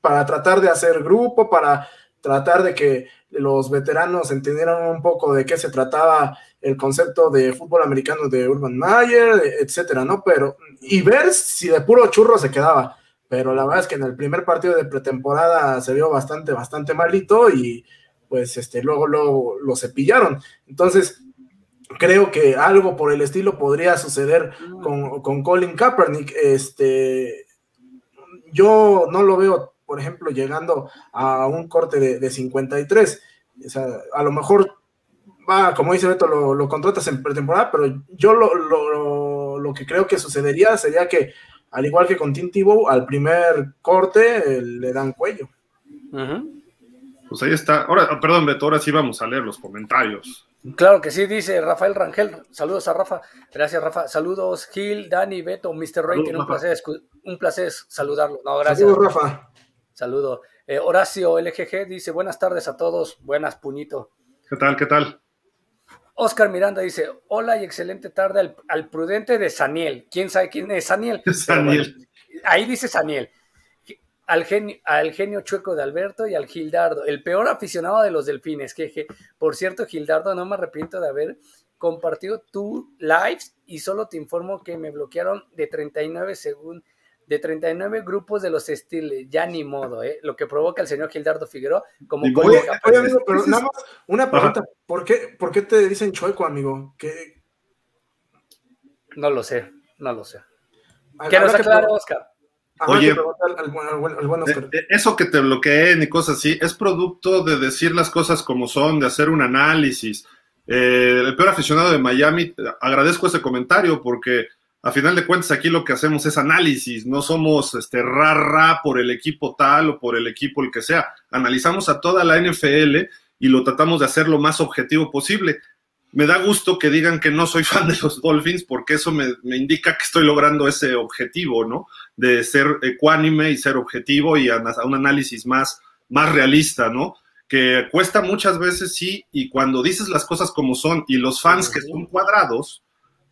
para tratar de hacer grupo, para tratar de que los veteranos entendieran un poco de qué se trataba el concepto de fútbol americano de Urban Meyer, etcétera, ¿no? Pero, y ver si de puro churro se quedaba pero la verdad es que en el primer partido de pretemporada se vio bastante, bastante malito y pues este, luego lo, lo cepillaron. Entonces, creo que algo por el estilo podría suceder con, con, Colin Kaepernick. Este, yo no lo veo, por ejemplo, llegando a un corte de, de 53. O sea, a lo mejor va, como dice Beto, lo, lo contratas en pretemporada, pero yo lo, lo, lo, que creo que sucedería sería que al igual que con Tim Tebow, al primer corte le dan cuello. Pues ahí está. Ahora, perdón, Beto, ahora sí vamos a leer los comentarios. Claro que sí, dice Rafael Rangel. Saludos a Rafa. Gracias, Rafa. Saludos, Gil, Dani, Beto, Mr. Rating. Un placer, un placer saludarlo. No, gracias. Saludos, Rafa. Saludo. Eh, Horacio LGG dice: Buenas tardes a todos. Buenas, puñito. ¿Qué tal? ¿Qué tal? Oscar Miranda dice: Hola y excelente tarde al, prudente de Saniel. ¿Quién sabe quién es Saniel? Saniel. ahí dice Saniel al genio, al genio chueco de Alberto y al Gildardo, el peor aficionado de los delfines. Que, por cierto, Gildardo, no me arrepiento de haber compartido tu live y solo te informo que me bloquearon de 39 segundos de 39 grupos de los estiles, ya ni modo, ¿eh? lo que provoca el señor Gildardo Figueroa como oye, amigo, pero nada más una pregunta, ¿por qué, ¿por qué te dicen chueco, amigo? ¿Qué? No lo sé, no lo sé. Que nos aclare, Oscar. Oye, eh, eh, eso que te bloqueen y cosas así, es producto de decir las cosas como son, de hacer un análisis. Eh, el peor aficionado de Miami, agradezco ese comentario porque a final de cuentas aquí lo que hacemos es análisis, no somos este rara por el equipo tal o por el equipo el que sea. Analizamos a toda la NFL y lo tratamos de hacer lo más objetivo posible me da gusto que digan que no soy fan de los Dolphins porque eso me, indica que estoy logrando ese objetivo, ¿no? De ser ecuánime y ser objetivo y a, un análisis más, más realista, ¿no? Que cuesta muchas veces, sí, y cuando dices las cosas como son y los fans que son cuadrados,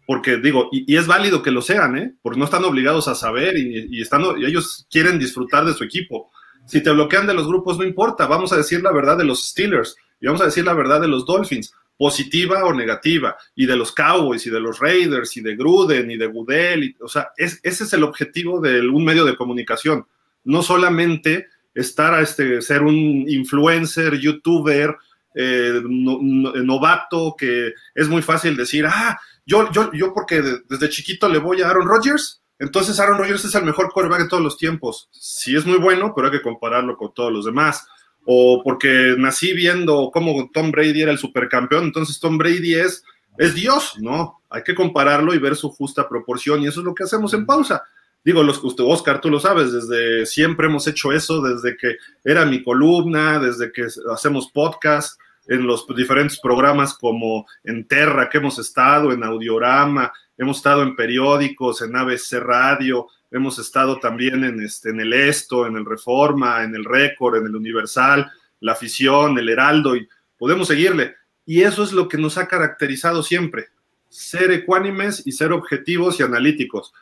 porque digo, y, es válido que lo sean, ¿eh? Porque no están obligados a saber y, y, están, y ellos quieren disfrutar de su equipo. Si te bloquean de los grupos, no importa, vamos a decir la verdad de los Steelers y vamos a decir la verdad de los Dolphins positiva o negativa, y de los Cowboys, y de los Raiders, y de Gruden, y de Goodell, o sea, ese es el objetivo de un medio de comunicación, no solamente estar a este, ser un influencer, youtuber, eh, novato, que es muy fácil decir, ah, yo, yo, yo porque desde chiquito le voy a Aaron Rodgers, entonces Aaron Rodgers es el mejor quarterback de todos los tiempos. Sí es muy bueno, pero hay que compararlo con todos los demás o porque nací viendo cómo Tom Brady era el supercampeón, entonces Tom Brady es, es Dios, ¿no? Hay que compararlo y ver su justa proporción y eso es lo que hacemos en pausa. Digo, los, Oscar, tú lo sabes, desde siempre hemos hecho eso, desde que era mi columna, desde que hacemos podcast, en los diferentes programas como en Terra que hemos estado, en Audiorama, hemos estado en periódicos, en ABC Radio, hemos estado también en, este, en el Esto, en el Reforma, en el Récord, en el Universal, la afición, el Heraldo, y podemos seguirle. Y eso es lo que nos ha caracterizado siempre, ser ecuánimes y ser objetivos y analíticos.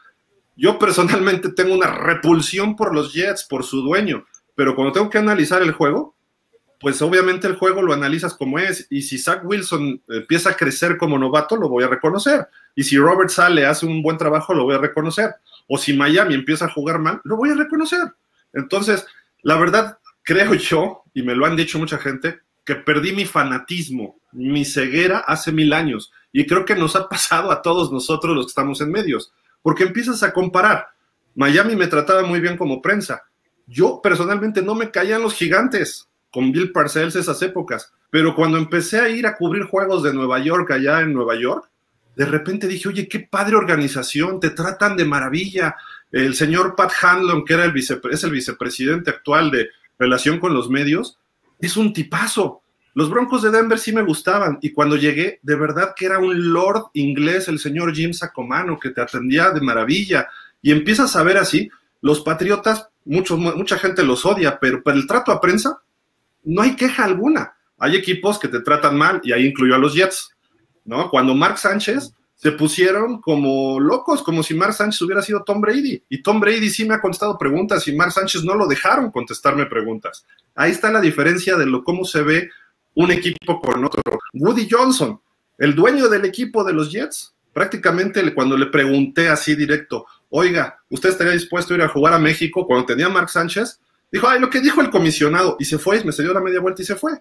Yo personalmente tengo una repulsión por los Jets, por su dueño, pero cuando tengo que analizar el juego, pues obviamente el juego lo analizas como es, y si Zach Wilson empieza a crecer como novato, lo voy a reconocer, y si Robert Sale hace un buen trabajo, lo voy a reconocer o si Miami empieza a jugar mal, lo voy a reconocer. Entonces, la verdad, creo yo, y me lo han dicho mucha gente, que perdí mi fanatismo, mi ceguera hace mil años. Y creo que nos ha pasado a todos nosotros los que estamos en medios, porque empiezas a comparar. Miami me trataba muy bien como prensa. Yo personalmente no me caían los gigantes con Bill Parcells esas épocas, pero cuando empecé a ir a cubrir juegos de Nueva York allá en Nueva York, de repente dije, oye, qué padre organización, te tratan de maravilla. El señor Pat Hanlon, que era el es el vicepresidente actual de relación con los medios, es un tipazo. Los Broncos de Denver sí me gustaban y cuando llegué, de verdad que era un lord inglés, el señor Jim Sacomano, que te atendía de maravilla. Y empiezas a ver así, los Patriotas, mucha gente los odia, pero para el trato a prensa no hay queja alguna. Hay equipos que te tratan mal y ahí incluyó a los Jets ¿no? Cuando Mark Sánchez se pusieron como locos, como si Mark Sánchez hubiera sido Tom Brady. Y Tom Brady sí me ha contestado preguntas y Mark Sánchez no lo dejaron contestarme preguntas. Ahí está la diferencia de lo cómo se ve un equipo con otro. Woody Johnson, el dueño del equipo de los Jets, prácticamente cuando le pregunté así directo, oiga, ¿usted estaría dispuesto a ir a jugar a México cuando tenía Mark Sánchez? Dijo, ay, lo que dijo el comisionado, y se fue, me se dio la media vuelta y se fue.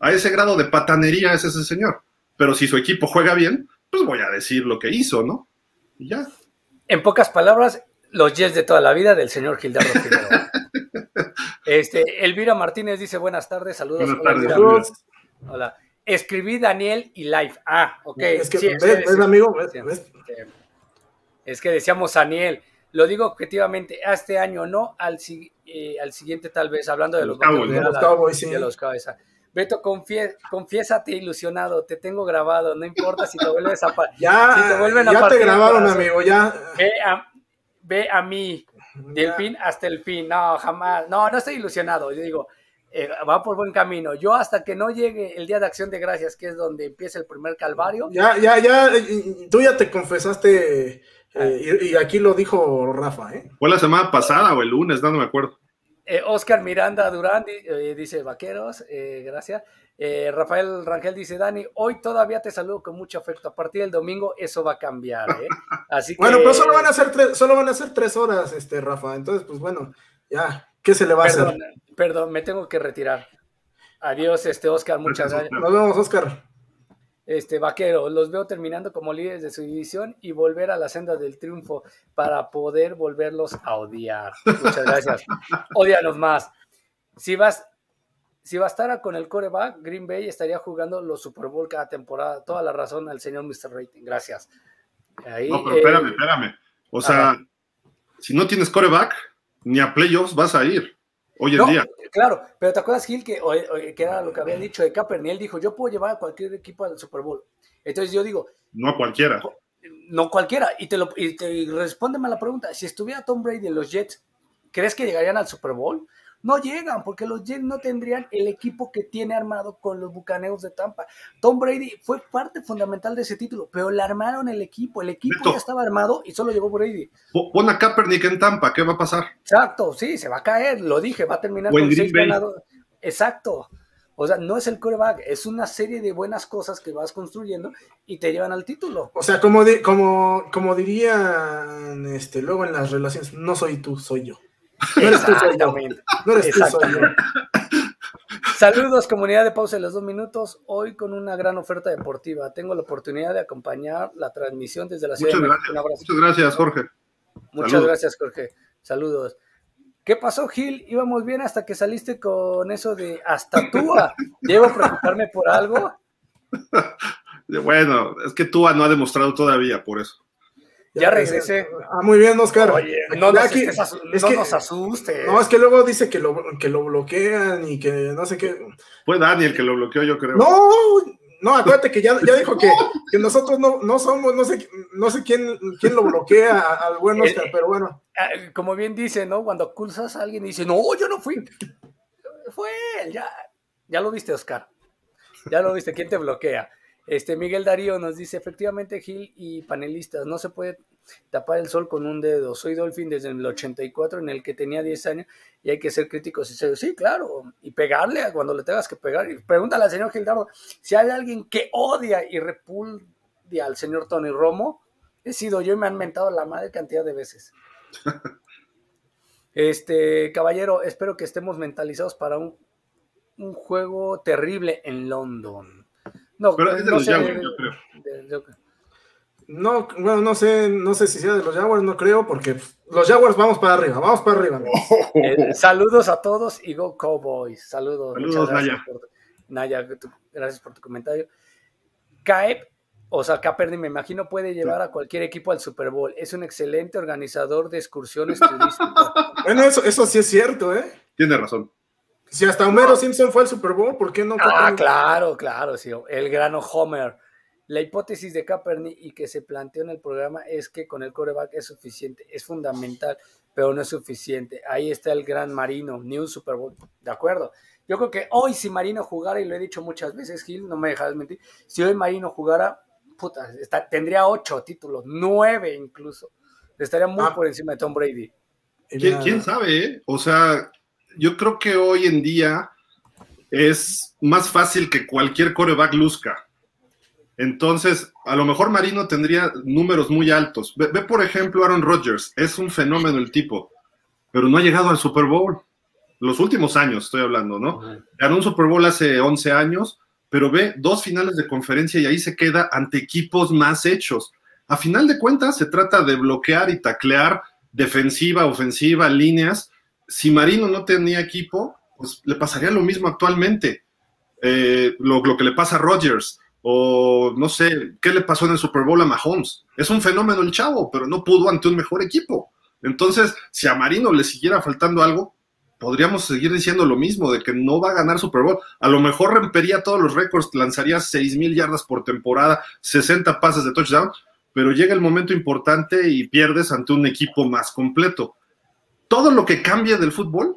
A ese grado de patanería es ese señor pero si su equipo juega bien, pues voy a decir lo que hizo, ¿no? Y ya. En pocas palabras, los Jets de toda la vida del señor Gildardo este, Elvira Martínez dice buenas tardes, saludos. Buenas tardes. Hola. Escribí Daniel y Live. Ah, ok. Es que, ¿ves, amigo? Es que decíamos Daniel. Lo digo objetivamente, este año no, al, eh, al siguiente tal vez, hablando de los, Cowboys, de, los Cowboys, sí. de los Cowboys. Beto, confie, confiésate ilusionado, te tengo grabado, no importa si te vuelves a Ya, si te vuelven a ya te grabaron, amigo, ya. Ve a, ve a mí, del fin hasta el fin, no, jamás, no, no estoy ilusionado, yo digo, eh, va por buen camino. Yo hasta que no llegue el día de acción de gracias, que es donde empieza el primer calvario. Ya, ya, ya, tú ya te confesaste eh, y, aquí lo dijo Rafa, ¿eh? Fue la semana pasada o el lunes, no, me acuerdo. Eh, Oscar Miranda Durán dice Vaqueros, gracias. Rafael Rangel dice Dani, hoy todavía te saludo con mucho afecto. A partir del domingo eso va a cambiar, Así bueno, pero solo van a ser tres, solo van a ser tres horas, este Rafa. Entonces, pues bueno, ya, ¿qué se le va a hacer? Perdón, me tengo que retirar. Adiós, este Oscar, muchas gracias. Nos vemos, Oscar. Este Vaquero, los veo terminando como líderes de su división y volver a la senda del triunfo para poder volverlos a odiar. Muchas gracias. Odianos más. Si vas, si bastara con el coreback, Green Bay estaría jugando los Super Bowl cada temporada. Toda la razón al señor Mr. Rating. Gracias. no, pero espérame, eh, espérame. O sea, si no tienes coreback, ni a playoffs vas a ir hoy en día. Claro, pero ¿te acuerdas, Gil, que, que era lo que había dicho de Kaepernick? Él dijo, yo puedo llevar a cualquier equipo al Super Bowl. Entonces yo digo... No a cualquiera. No cualquiera. Y te, lo, y te respóndeme a la pregunta, si estuviera Tom Brady en los Jets, ¿crees que llegarían al Super Bowl? No llegan porque los Jets no tendrían el equipo que tiene armado con los Bucaneos de Tampa. Tom Brady fue parte fundamental de ese título, pero le armaron el equipo. El equipo ya estaba armado y solo llegó Brady. Pon a Kaepernick en Tampa, ¿qué va a pasar? Exacto, sí, se va a caer, lo dije, va a terminar con seis ganados. Exacto. O sea, no es el coreback, es una serie de buenas cosas que vas construyendo y te llevan al título. O sea, como, como, como dirían este, luego en las relaciones, no soy tú, soy yo. No eres tú, soy yo. No eres tú, soy yo. Saludos, comunidad de pausa de los dos minutos. Hoy con una gran oferta deportiva. Tengo la oportunidad de acompañar la transmisión desde la ciudad Muchas de México. Muchas gracias, Jorge. Muchas gracias, Jorge. Saludos. ¿Qué pasó, Gil? Íbamos bien hasta que saliste con eso de hasta Túa. ¿Debo preocuparme por algo? bueno, es que Túa no ha demostrado todavía, por eso. Ya, regresé. Ah, muy bien, Oscar. Oye, no, nos, aquí, es que, nos asustes. No, es que luego dice que lo, que lo bloquean y que no sé qué. Fue Daniel que lo bloqueó, yo creo. No, no, acuérdate que ya, ya dijo que, que, nosotros no, no somos, no sé, no sé quién, quién lo bloquea al buen Oscar, pero bueno. Ah, como bien dice, ¿no? Cuando acusas a alguien y dice, no, yo no fui. Fue él, ya, ya lo viste, Oscar. Ya lo viste, ¿quién te bloquea? Este Miguel Darío nos dice, efectivamente, Gil y panelistas, no se puede tapar el sol con un dedo. Soy Dolphin desde el 84, en el que tenía 10 años, y hay que ser críticos y serios. Sí, claro, y pegarle cuando le tengas que pegar. Y pregúntale al señor Gildardo si hay alguien que odia y repudia al señor Tony Romo. He sido yo y me han mentado la madre cantidad de veces. Este, caballero, espero que estemos mentalizados para un, un juego terrible en London. No, pero es de los Jaguars, yo creo. no, bueno, no sé, no sé si sea de los Jaguars, no creo, porque los Jaguars vamos para arriba, vamos para arriba. Eh, saludos a todos y go Cowboys. Saludos. Saludos, Naya. Naya, gracias por tu comentario. Caep, o sea, Kaepernick me imagino puede llevar a cualquier equipo al Super Bowl. Es un excelente organizador de excursiones turísticas. bueno, eso, eso sí es cierto, ¿eh? Tiene razón. Si hasta Homero Simpson fue al Super Bowl, ¿por qué no? Ah, claro, claro, sí. El grano Homer. La hipótesis de Kaepernick y que se planteó en el programa es que con el coreback es suficiente, es fundamental, pero no es suficiente. Ahí está el gran Marino, ni un Super Bowl, ¿de acuerdo? Yo creo que hoy si Marino jugara, y lo he dicho muchas veces, Gil, no me dejas mentir, si hoy Marino jugara, puta, tendría ocho títulos, nueve incluso. Estaría muy ah. por encima de Tom Brady. ¿Quién, ¿Quién, sabe? Eh? O sea, yo creo que hoy en día es más fácil que cualquier coreback luzca. Entonces, a lo mejor Marino tendría números muy altos. Ve, por ejemplo, Aaron Rodgers, es un fenómeno el tipo, pero no ha llegado al Super Bowl. Los últimos años estoy hablando, ¿no? Ganó un Super Bowl hace 11 años, pero ve dos finales de conferencia y ahí se queda ante equipos más hechos. A final de cuentas, se trata de bloquear y taclear defensiva, ofensiva, líneas, si Marino no tenía equipo, pues le pasaría lo mismo actualmente. Eh, lo, que le pasa a Rodgers, o no sé, ¿qué le pasó en el Super Bowl a Mahomes? Es un fenómeno el chavo, pero no pudo ante un mejor equipo. Entonces, si a Marino le siguiera faltando algo, podríamos seguir diciendo lo mismo, de que no va a ganar Super Bowl. A lo mejor rompería todos los récords, lanzaría seis mil yardas por temporada, 60 pases de touchdown, pero llega el momento importante y pierdes ante un equipo más completo. Todo lo que cambie del fútbol,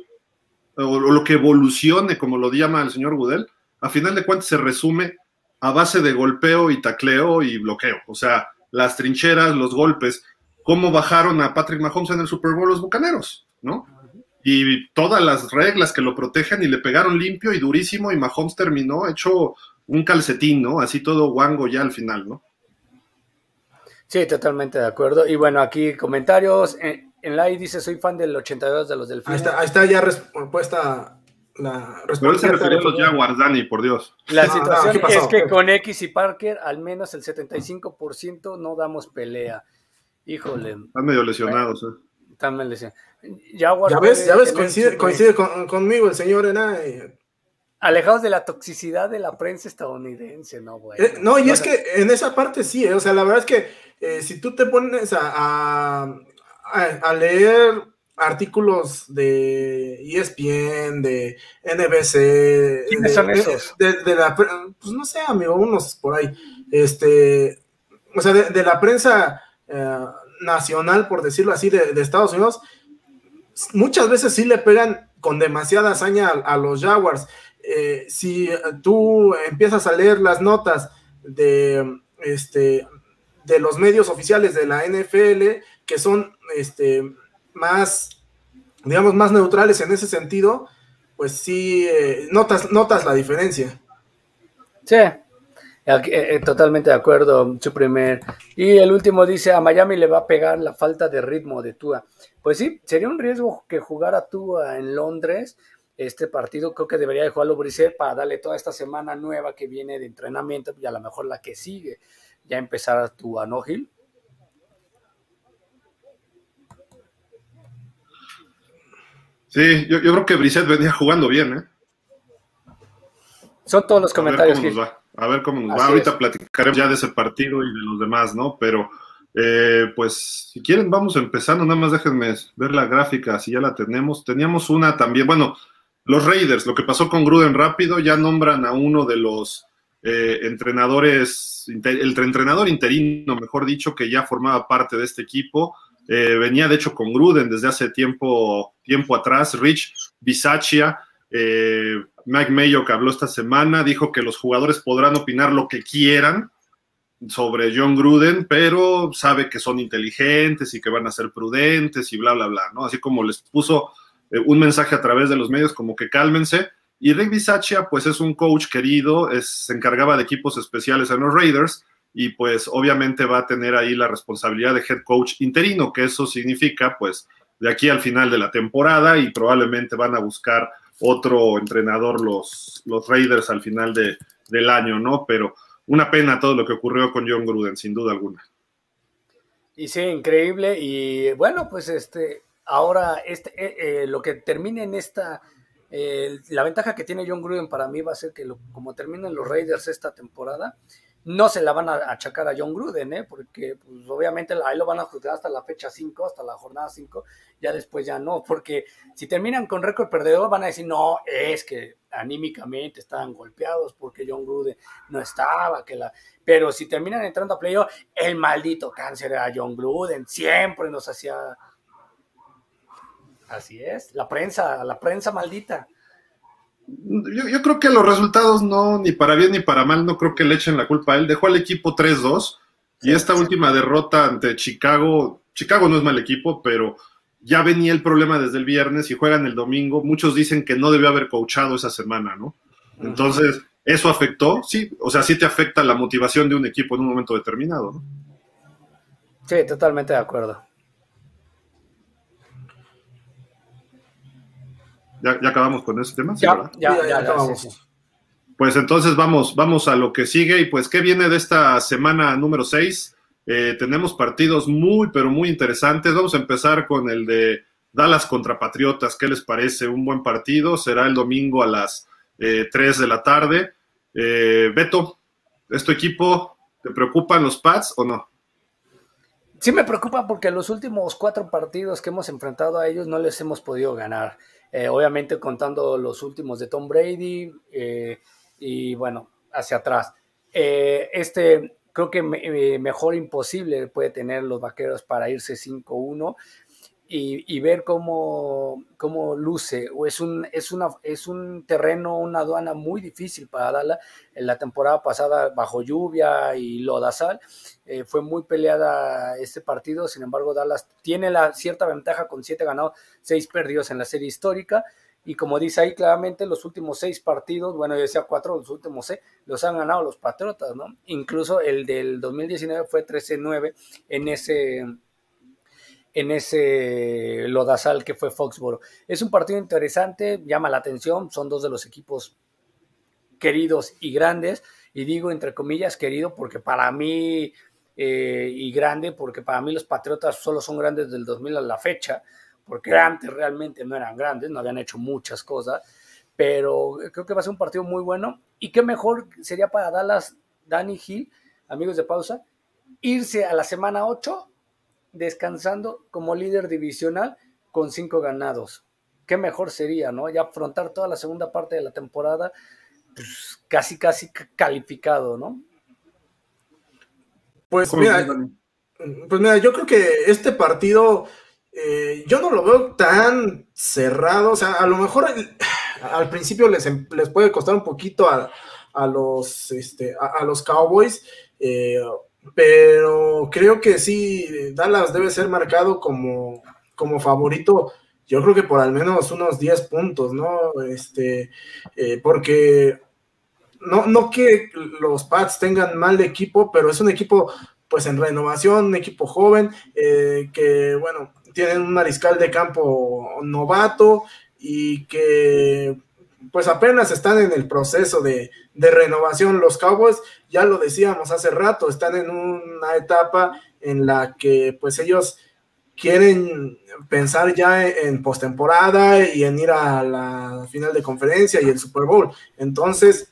o lo que evolucione, como lo llama el señor Gudel, a final de cuentas se resume a base de golpeo y tacleo y bloqueo. O sea, las trincheras, los golpes, cómo bajaron a Patrick Mahomes en el Super Bowl los Bucaneros, ¿no? Y todas las reglas que lo protegen y le pegaron limpio y durísimo y Mahomes terminó hecho un calcetín, ¿no? Así todo guango ya al final, ¿no? Sí, totalmente de acuerdo. Y bueno, aquí comentarios. En, en la dice, soy fan del 82 de los del Ahí está, ahí está ya respuesta la respuesta. Pero él se refirió a los Jaguars, Dani, por Dios. La situación es que con X y Parker, al menos el 75% no damos pelea. Híjole. Están medio lesionados, ¿eh? Están medio lesionados. ya ves, ya ves coincide, coincide conmigo el señor Enay. Alejados de la toxicidad de la prensa estadounidense, ¿no, güey? Eh, no, y es que en esa parte sí, eh, o sea, la verdad es que eh, si tú te pones a, a, leer artículos de ESPN, de NBC, ¿Quiénes son esos? De, la, pues no sé, amigo, unos por ahí, este, o sea, de, la prensa nacional, por decirlo así, de, Estados Unidos, muchas veces sí le pegan con demasiada hazaña a los Jaguars. Eh, si tú empiezas a leer las notas de, este, de los medios oficiales de la NFL, que son este, más, digamos, más neutrales en ese sentido, pues sí, eh, notas, notas la diferencia. Sí, eh, totalmente de acuerdo, su primer. Y el último dice, a Miami le va a pegar la falta de ritmo de Tua. Pues sí, sería un riesgo que jugara Tua en Londres, este partido creo que debería de jugarlo Brissett para darle toda esta semana nueva que viene de entrenamiento y a lo mejor la que sigue, ya empezar a tu Anogil. Sí, yo, creo que Brissett venía jugando bien, ¿eh? Son todos los comentarios. A ver cómo nos va. Ahorita platicaremos ya de ese partido y de los demás, ¿no? Pero, eh, pues, si quieren, vamos empezando. Nada más déjenme ver la gráfica, si ya la tenemos. Teníamos una también, bueno, los Raiders, lo que pasó con Gruden rápido, ya nombran a uno de los eh, entrenadores, el entrenador interino, mejor dicho, que ya formaba parte de este equipo. Eh, venía de hecho con Gruden desde hace tiempo, tiempo atrás. Rich Bisaccia, eh, Mike Mayo, que habló esta semana, dijo que los jugadores podrán opinar lo que quieran sobre John Gruden, pero sabe que son inteligentes y que van a ser prudentes y bla, bla, bla, ¿no? Así como les puso eh, un mensaje a través de los medios como que cálmense. Y Rick Bisaccia, pues es un coach querido, es, se encargaba de equipos especiales en los Raiders y pues obviamente va a tener ahí la responsabilidad de head coach interino, que eso significa pues de aquí al final de la temporada y probablemente van a buscar otro entrenador los, los Raiders al final de, del año, ¿no? Pero una pena todo lo que ocurrió con John Gruden, sin duda alguna. Y sí, increíble. Y bueno, pues este, Ahora, este, eh, eh, lo que termine en esta, eh, la ventaja que tiene John Gruden para mí va a ser que como terminen los Raiders esta temporada, no se la van a achacar a John Gruden, ¿eh? porque pues, obviamente ahí lo van a juzgar hasta la fecha 5, hasta la jornada 5, ya después ya no, porque si terminan con récord perdedor van a decir, no, es que anímicamente estaban golpeados porque John Gruden no estaba, que la... pero si terminan entrando a playoff, el maldito cáncer era John Gruden, siempre nos hacía Así es, la prensa, la prensa maldita. Yo, creo que los resultados no, ni para bien ni para mal, no creo que le echen la culpa a él. Dejó al equipo 3-2 y esta última derrota ante Chicago, Chicago no es mal equipo, pero ya venía el problema desde el viernes y juegan el domingo. Muchos dicen que no debió haber coachado esa semana, ¿no? Entonces, eso afectó, sí, o sea, sí te afecta la motivación de un equipo en un momento determinado, ¿no? Sí, totalmente de acuerdo. ¿Ya, acabamos con ese tema? ya, ya, ya, acabamos. Pues entonces vamos, vamos a lo que sigue y pues qué viene de esta semana número 6. Eh, tenemos partidos muy, pero muy interesantes. Vamos a empezar con el de Dallas contra Patriotas. ¿Qué les parece? Un buen partido. Será el domingo a las eh, 3 de la tarde. Eh, Beto, ¿es tu equipo? ¿Te preocupan los Pats o no? sí me preocupa porque los últimos cuatro partidos que hemos enfrentado a ellos no les hemos podido ganar. Eh, obviamente contando los últimos de Tom Brady eh, y bueno, hacia atrás. Eh, este creo que mejor imposible puede tener los vaqueros para irse 5-1 y, ver cómo, cómo luce. Es un, es, una, es un terreno, una aduana muy difícil para darla. En la temporada pasada, bajo lluvia y lodazal, eh, fue muy peleada este partido. Sin embargo, Dallas tiene la cierta ventaja con siete ganados, seis perdidos en la serie histórica. Y como dice ahí claramente, los últimos seis partidos, bueno, yo decía cuatro, los últimos seis, los han ganado los Patriotas, ¿no? Incluso el del 2019 fue 13-9 en ese en ese lodazal que fue Foxboro. Es un partido interesante, llama la atención, son dos de los equipos queridos y grandes, y digo entre comillas querido porque para mí, eh, y grande, porque para mí los Patriotas solo son grandes del 2000 a la fecha, porque antes realmente no eran grandes, no habían hecho muchas cosas, pero creo que va a ser un partido muy bueno, y qué mejor sería para Dallas, Danny Hill, amigos de pausa, irse a la semana 8 descansando como líder divisional con cinco ganados. Qué mejor sería, ¿no? Ya afrontar toda la segunda parte de la temporada, pues casi, casi calificado, ¿no? Pues mira, pues mira, yo creo que este partido eh, yo no lo veo tan cerrado. O sea, a lo mejor al principio les, em, les, puede costar un poquito a, los, este, a, los Cowboys. Eh, pero creo que sí, Dallas debe ser marcado como, como favorito, yo creo que por al menos unos 10 puntos, ¿no? Este, eh, porque no, no que los Pats tengan mal equipo, pero es un equipo pues en renovación, un equipo joven, eh, que bueno, tienen un mariscal de campo novato y que pues apenas están en el proceso de, renovación. Los Cowboys, ya lo decíamos hace rato, están en una etapa en la que pues ellos quieren pensar ya en postemporada y en ir a la final de conferencia y el Super Bowl. Entonces,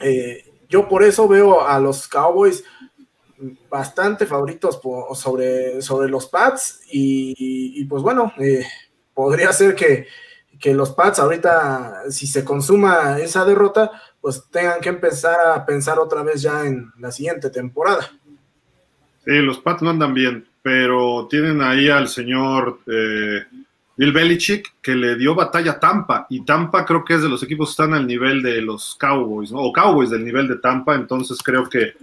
eh, yo por eso veo a los Cowboys bastante favoritos sobre, sobre los Pats y, pues bueno, eh, podría ser que que los Pats ahorita, si se consuma esa derrota, pues tengan que empezar a pensar otra vez ya en la siguiente temporada. Sí, los Pats no andan bien, pero tienen ahí al señor eh, Bill Belichick que le dio batalla a Tampa, y Tampa creo que es de los equipos que están al nivel de los Cowboys, ¿no? o Cowboys del nivel de Tampa, entonces creo que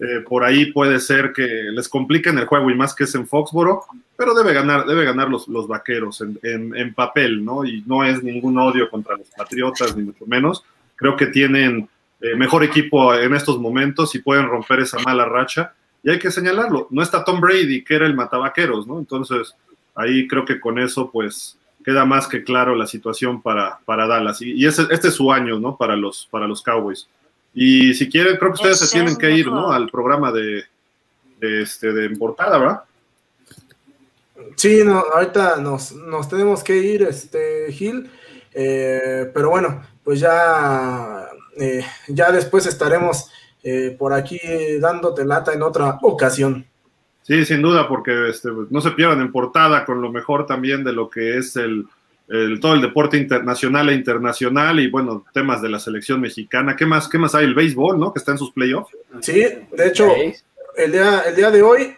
eh, por ahí puede ser que les compliquen el juego y más que es en Foxboro, pero debe ganar, debe ganar los, los vaqueros en, papel, ¿no? Y no es ningún odio contra los Patriotas, ni mucho menos. Creo que tienen eh, mejor equipo en estos momentos y pueden romper esa mala racha. Y hay que señalarlo, no está Tom Brady, que era el matavaqueros, ¿no? Entonces, ahí creo que con eso, pues, queda más que claro la situación para, para Dallas. Y, y ese, este es su año, ¿no? Para los, para los Cowboys. Y si quieren, creo que ustedes se tienen que ir, ¿no? Al programa de, este, de portada, ¿verdad? Sí, no, ahorita nos, tenemos que ir, este, Gil. Eh, pero bueno, pues ya, eh, ya después estaremos eh, por aquí dándote lata en otra ocasión. Sí, sin duda, porque este, no se pierdan en portada con lo mejor también de lo que es el, todo el deporte internacional e internacional y bueno, temas de la selección mexicana. ¿Qué más, qué más hay? El béisbol, ¿no? Que está en sus playoffs. Sí, de hecho, el día, el día de hoy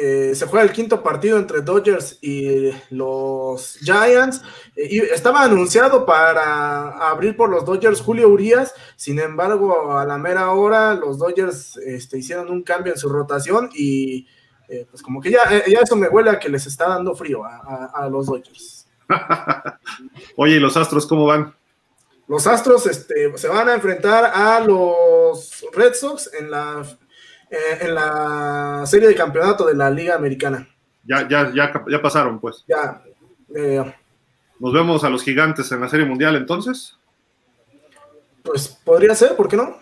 eh, se juega el quinto partido entre Dodgers y los Giants. Eh, y estaba anunciado para abrir por los Dodgers Julio Urias, sin embargo, a la mera hora los Dodgers este, hicieron un cambio en su rotación y eh, pues como que ya, ya eso me huele a que les está dando frío a los Dodgers. Oye, ¿y los Astros cómo van? Los Astros este, se van a enfrentar a los Red Sox en la, eh, en la serie de campeonato de la Liga Americana. Ya, ya, ya, ya pasaron, pues. Ya. Eh, Nos vemos a los gigantes en la serie mundial entonces. Pues podría ser, ¿por qué no?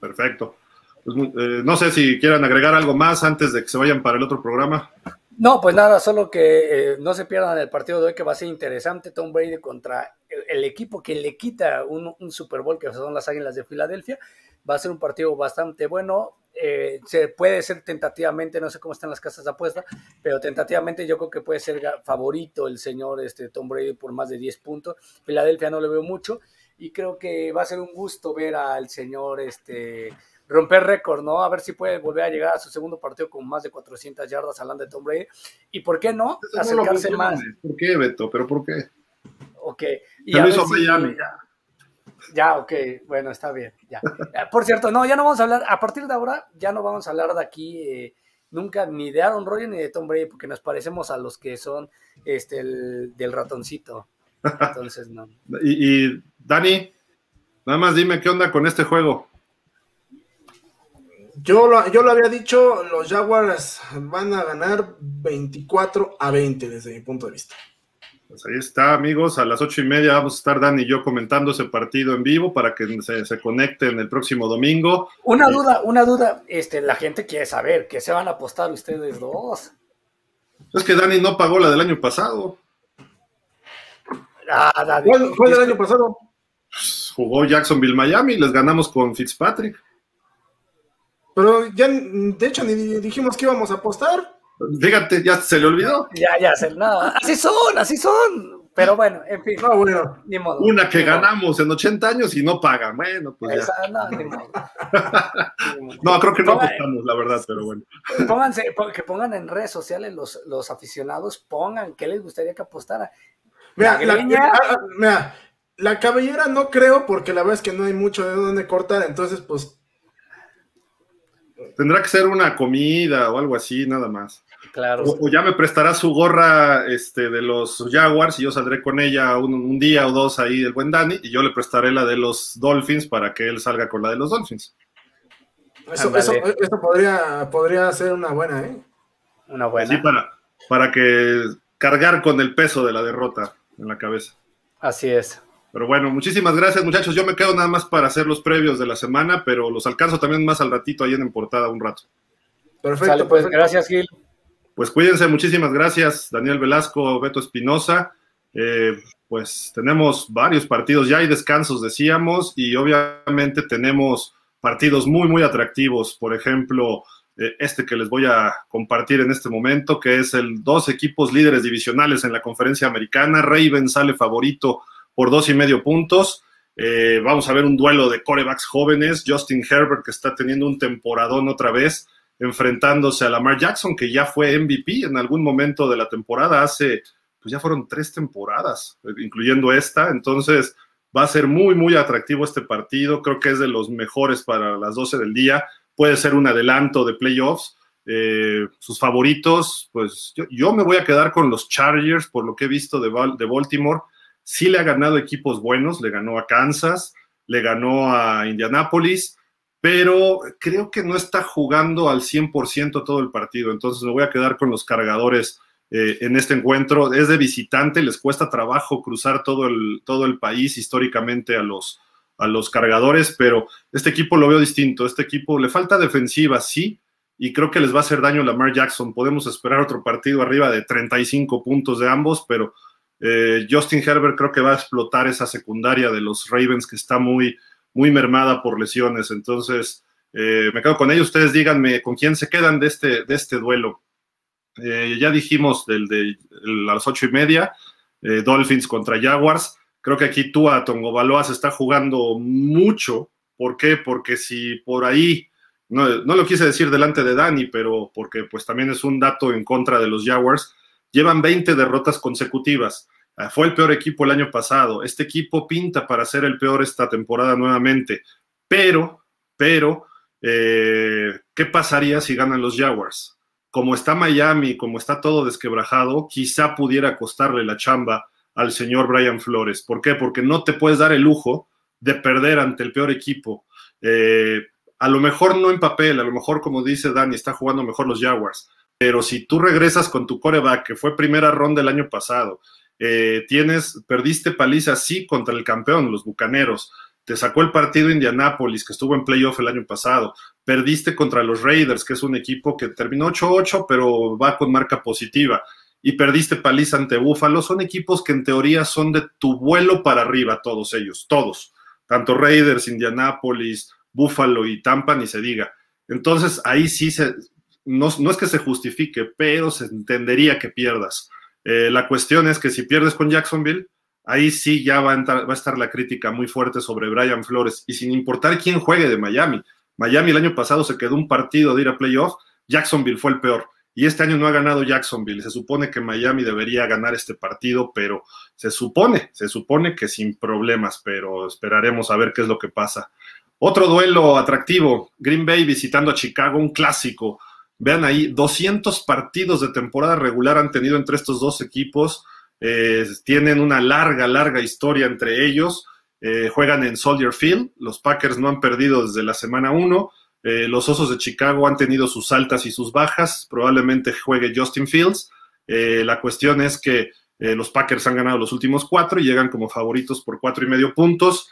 Perfecto. Pues, eh, no sé si quieran agregar algo más antes de que se vayan para el otro programa. No, pues nada, solo que eh, no se pierdan el partido de hoy que va a ser interesante. Tom Brady contra el, equipo que le quita un, Super Bowl, que son las Águilas de Filadelfia. Va a ser un partido bastante bueno. Eh, se puede ser tentativamente, no sé cómo están las casas de apuesta, pero tentativamente yo creo que puede ser favorito el señor este, Tom Brady por más de 10 puntos. Filadelfia no le veo mucho y creo que va a ser un gusto ver al señor este, romper récord, ¿no? A ver si puede volver a llegar a su segundo partido con más de 400 yardas hablando de Tom Brady. ¿Y por qué no? Acercarse más. ¿Por qué, Beto? ¿Pero por qué? Ok. Y lo hizo Miami, ya. Ya, ok, bueno, está bien, ya. Eh, por cierto, no, ya no vamos a hablar, a partir de ahora, ya no vamos a hablar de aquí eh, nunca ni de Aaron Rodgers ni de Tom Brady, porque nos parecemos a los que son este, el, del ratoncito. Entonces, no. y, y, Dani, nada más dime qué onda con este juego. Yo lo, yo lo había dicho, los Jaguars van a ganar 24 a 20 desde mi punto de vista. Pues ahí está, amigos. A las ocho y media vamos a estar Dani y yo comentando ese partido en vivo para que se, se conecten el próximo domingo. Una duda, una duda. Este, la gente quiere saber qué se van a apostar ustedes dos. Es que Dani no pagó la del año pasado. Ah, Dani. ¿Cuál fue del año pasado? Jugó Jacksonville Miami y les ganamos con Fitzpatrick. Pero ya, de hecho, ni dijimos que íbamos a apostar. Fíjate, ya se le olvidó. Ya, ya, se, no, así son, así son. Pero bueno, en fin. No, bueno. Ni modo, Una que ganamos en 80 años y no pagan. Bueno, pues Esa, No, ni modo. no, creo que no apostamos, la verdad, pero bueno. Pónganse, que pongan en redes sociales los, los aficionados, pongan qué les gustaría que apostara. Mira, la, la, mira, la cabellera no creo, porque la verdad es que no hay mucho de dónde cortar, entonces, pues. Tendrá que ser una comida o algo así, nada más. Claro. O, o, ya me prestará su gorra este, de los Jaguars y yo saldré con ella un, un, día o dos ahí del buen Dani y yo le prestaré la de los Dolphins para que él salga con la de los Dolphins. Eso, eso, eso podría, podría ser una buena, ¿eh? Una buena. Sí, para, para que cargar con el peso de la derrota en la cabeza. Así es. Pero bueno, muchísimas gracias muchachos. Yo me quedo nada más para hacer los previos de la semana, pero los alcanzo también más al ratito ahí en portada un rato. Perfecto. Sale, pues perfecto. gracias Gil. Pues cuídense, muchísimas gracias, Daniel Velasco, Beto Espinosa. Eh, pues tenemos varios partidos, ya hay descansos, decíamos, y obviamente tenemos partidos muy, muy atractivos. Por ejemplo, eh, este que les voy a compartir en este momento, que es el dos equipos líderes divisionales en la conferencia americana. Raven sale favorito por dos y medio puntos. Eh, vamos a ver un duelo de corebacks jóvenes. Justin Herbert, que está teniendo un temporadón otra vez enfrentándose a Lamar Jackson, que ya fue MVP en algún momento de la temporada, hace, pues ya fueron tres temporadas, incluyendo esta, entonces va a ser muy, muy atractivo este partido, creo que es de los mejores para las 12 del día, puede ser un adelanto de playoffs, eh, sus favoritos, pues yo, yo, me voy a quedar con los Chargers, por lo que he visto de, de Baltimore, sí le ha ganado equipos buenos, le ganó a Kansas, le ganó a Indianapolis, pero creo que no está jugando al 100% todo el partido, entonces me voy a quedar con los cargadores eh, en este encuentro. Es de visitante, les cuesta trabajo cruzar todo el, todo el país históricamente a los, a los cargadores, pero este equipo lo veo distinto, este equipo le falta defensiva, sí, y creo que les va a hacer daño Lamar Jackson. Podemos esperar otro partido arriba de 35 puntos de ambos, pero eh, Justin Herbert creo que va a explotar esa secundaria de los Ravens que está muy muy mermada por lesiones. Entonces, eh, me quedo con ellos. Ustedes díganme con quién se quedan de este, de este duelo. Eh, ya dijimos del de, las ocho y media, eh, Dolphins contra Jaguars. Creo que aquí Tua Tongobaloa se está jugando mucho. ¿Por qué? Porque si por ahí, no, no, lo quise decir delante de Dani, pero porque pues también es un dato en contra de los Jaguars, llevan 20 derrotas consecutivas. Ah, fue el peor equipo el año pasado. Este equipo pinta para ser el peor esta temporada nuevamente. Pero, pero, eh, ¿qué pasaría si ganan los Jaguars? Como está Miami, como está todo desquebrajado, quizá pudiera costarle la chamba al señor Brian Flores. ¿Por qué? Porque no te puedes dar el lujo de perder ante el peor equipo. Eh, a lo mejor no en papel, a lo mejor, como dice Dani, está jugando mejor los Jaguars. Pero si tú regresas con tu coreback, que fue primera ronda el año pasado, eh, tienes, perdiste paliza, sí, contra el campeón, los Bucaneros, te sacó el partido Indianápolis, que estuvo en playoff el año pasado, perdiste contra los Raiders, que es un equipo que terminó 8-8, pero va con marca positiva, y perdiste paliza ante Búfalo, son equipos que en teoría son de tu vuelo para arriba, todos ellos, todos, tanto Raiders, Indianápolis, Búfalo y Tampa, ni se diga. Entonces ahí sí se, no, es que se justifique, pero se entendería que pierdas. Eh, la cuestión es que si pierdes con Jacksonville, ahí sí ya va a, estar la crítica muy fuerte sobre Brian Flores. Y sin importar quién juegue de Miami. Miami el año pasado se quedó un partido de ir a playoff, Jacksonville fue el peor. Y este año no ha ganado Jacksonville. Se supone que Miami debería ganar este partido, pero se supone, se supone que sin problemas, pero esperaremos a ver qué es lo que pasa. Otro duelo atractivo, Green Bay visitando a Chicago, un clásico. Vean ahí, 200 partidos de temporada regular han tenido entre estos dos equipos. Eh, tienen una larga, larga historia entre ellos. Eh, juegan en Soldier Field. Los Packers no han perdido desde la semana 1. Eh, los Osos de Chicago han tenido sus altas y sus bajas. Probablemente juegue Justin Fields. la cuestión es que los Packers han ganado los últimos cuatro y llegan como favoritos por cuatro y medio puntos.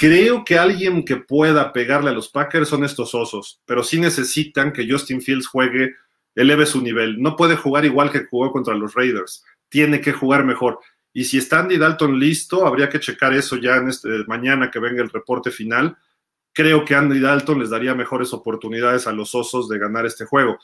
Creo que alguien que pueda pegarle a los Packers son estos osos, pero sí necesitan que Justin Fields juegue, eleve su nivel. No puede jugar igual que jugó contra los Raiders, tiene que jugar mejor. Y si está Andy Dalton listo, habría que checar eso ya en este, mañana que venga el reporte final. Creo que Andy Dalton les daría mejores oportunidades a los osos de ganar este juego.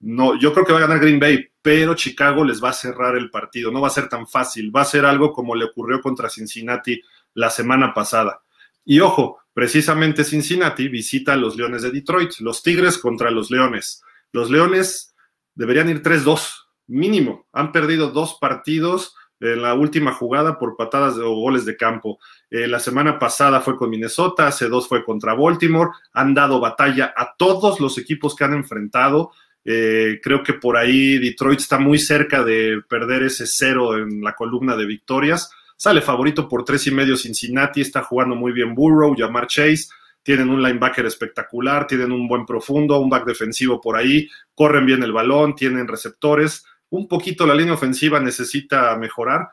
No, yo creo que va a ganar Green Bay, pero Chicago les va a cerrar el partido. No va a ser tan fácil. Va a ser algo como le ocurrió contra Cincinnati la semana pasada y ojo, precisamente Cincinnati visita a los Leones de Detroit, los Tigres contra los Leones. Los Leones deberían ir 3-2, mínimo. Han perdido dos partidos en la última jugada por patadas o goles de campo. Eh, la semana pasada fue con Minnesota, hace dos fue contra Baltimore. Han dado batalla a todos los equipos que han enfrentado. Eh, creo que por ahí Detroit está muy cerca de perder ese cero en la columna de victorias. Sale favorito por tres y medio Cincinnati, está jugando muy bien Burrow, Jamar Chase, tienen un linebacker espectacular, tienen un buen profundo, un back defensivo por ahí, corren bien el balón, tienen receptores, un poquito la línea ofensiva necesita mejorar.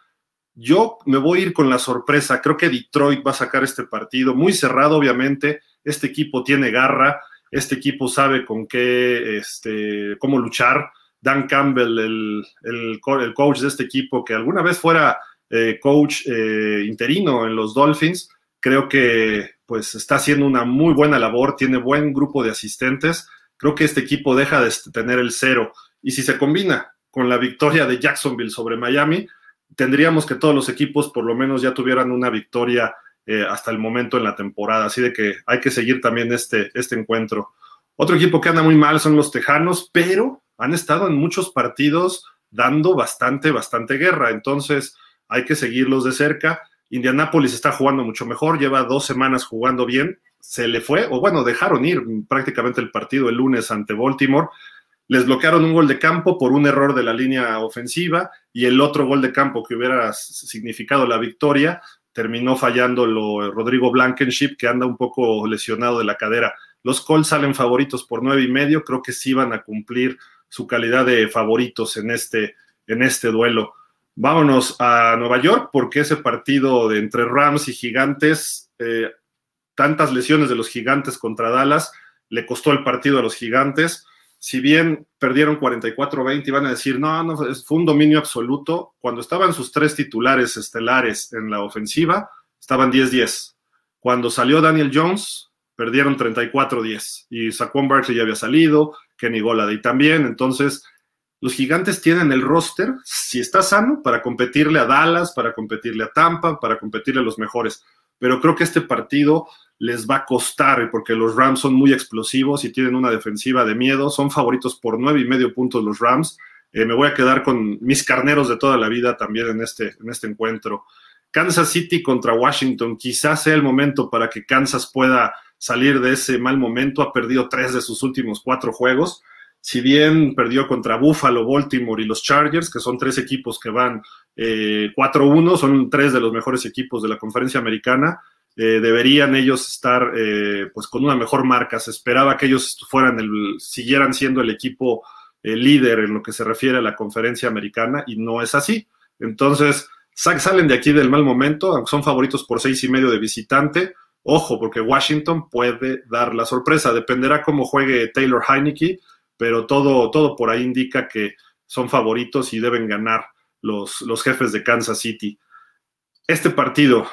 Yo me voy a ir con la sorpresa, creo que Detroit va a sacar este partido, muy cerrado obviamente, este equipo tiene garra, este equipo sabe con qué, este, cómo luchar. Dan Campbell, el, el coach de este equipo, que alguna vez fuera eh, coach eh, interino en los Dolphins. Creo que pues está haciendo una muy buena labor, tiene buen grupo de asistentes. Creo que este equipo deja de tener el cero. Y si se combina con la victoria de Jacksonville sobre Miami, tendríamos que todos los equipos por lo menos ya tuvieran una victoria eh, hasta el momento en la temporada. Así de que hay que seguir también este, este encuentro. Otro equipo que anda muy mal son los Tejanos, pero han estado en muchos partidos dando bastante, bastante guerra. Entonces, hay que seguirlos de cerca. Indianápolis está jugando mucho mejor, lleva dos semanas jugando bien, se le fue, o bueno, dejaron ir prácticamente el partido el lunes ante Baltimore. Les bloquearon un gol de campo por un error de la línea ofensiva y el otro gol de campo que hubiera significado la victoria terminó fallando lo, Rodrigo Blankenship, que anda un poco lesionado de la cadera. Los Colts salen favoritos por nueve y medio, creo que sí van a cumplir su calidad de favoritos en este, en este duelo. Vámonos a Nueva York porque ese partido de entre Rams y Gigantes, eh, tantas lesiones de los Gigantes contra Dallas, le costó el partido a los Gigantes. Si bien perdieron 44-20, iban a decir, no, no, fue un dominio absoluto. Cuando estaban sus tres titulares estelares en la ofensiva, estaban 10-10. Cuando salió Daniel Jones, perdieron 34-10. Y Saquon Barkley ya había salido, Kenny Goladay también. Entonces, los gigantes tienen el roster, si está sano, para competirle a Dallas, para competirle a Tampa, para competirle a los mejores. Pero creo que este partido les va a costar porque los Rams son muy explosivos y tienen una defensiva de miedo. Son favoritos por nueve y medio puntos los Rams. Eh, me voy a quedar con mis carneros de toda la vida también en este, en este encuentro. Kansas City contra Washington. Quizás sea el momento para que Kansas pueda salir de ese mal momento. Ha perdido tres de sus últimos cuatro juegos si bien perdió contra Buffalo, Baltimore y los Chargers, que son tres equipos que van 4-1, eh, son tres de los mejores equipos de la conferencia americana, eh, deberían ellos estar eh, pues con una mejor marca. Se esperaba que ellos fueran el, siguieran siendo el equipo líder en lo que se refiere a la conferencia americana y no es así. Entonces, salen de aquí del mal momento, aunque son favoritos por seis y medio de visitante. Ojo, porque Washington puede dar la sorpresa. Dependerá cómo juegue Taylor Heineke pero todo, todo por ahí indica que son favoritos y deben ganar los, los jefes de Kansas City. Este partido,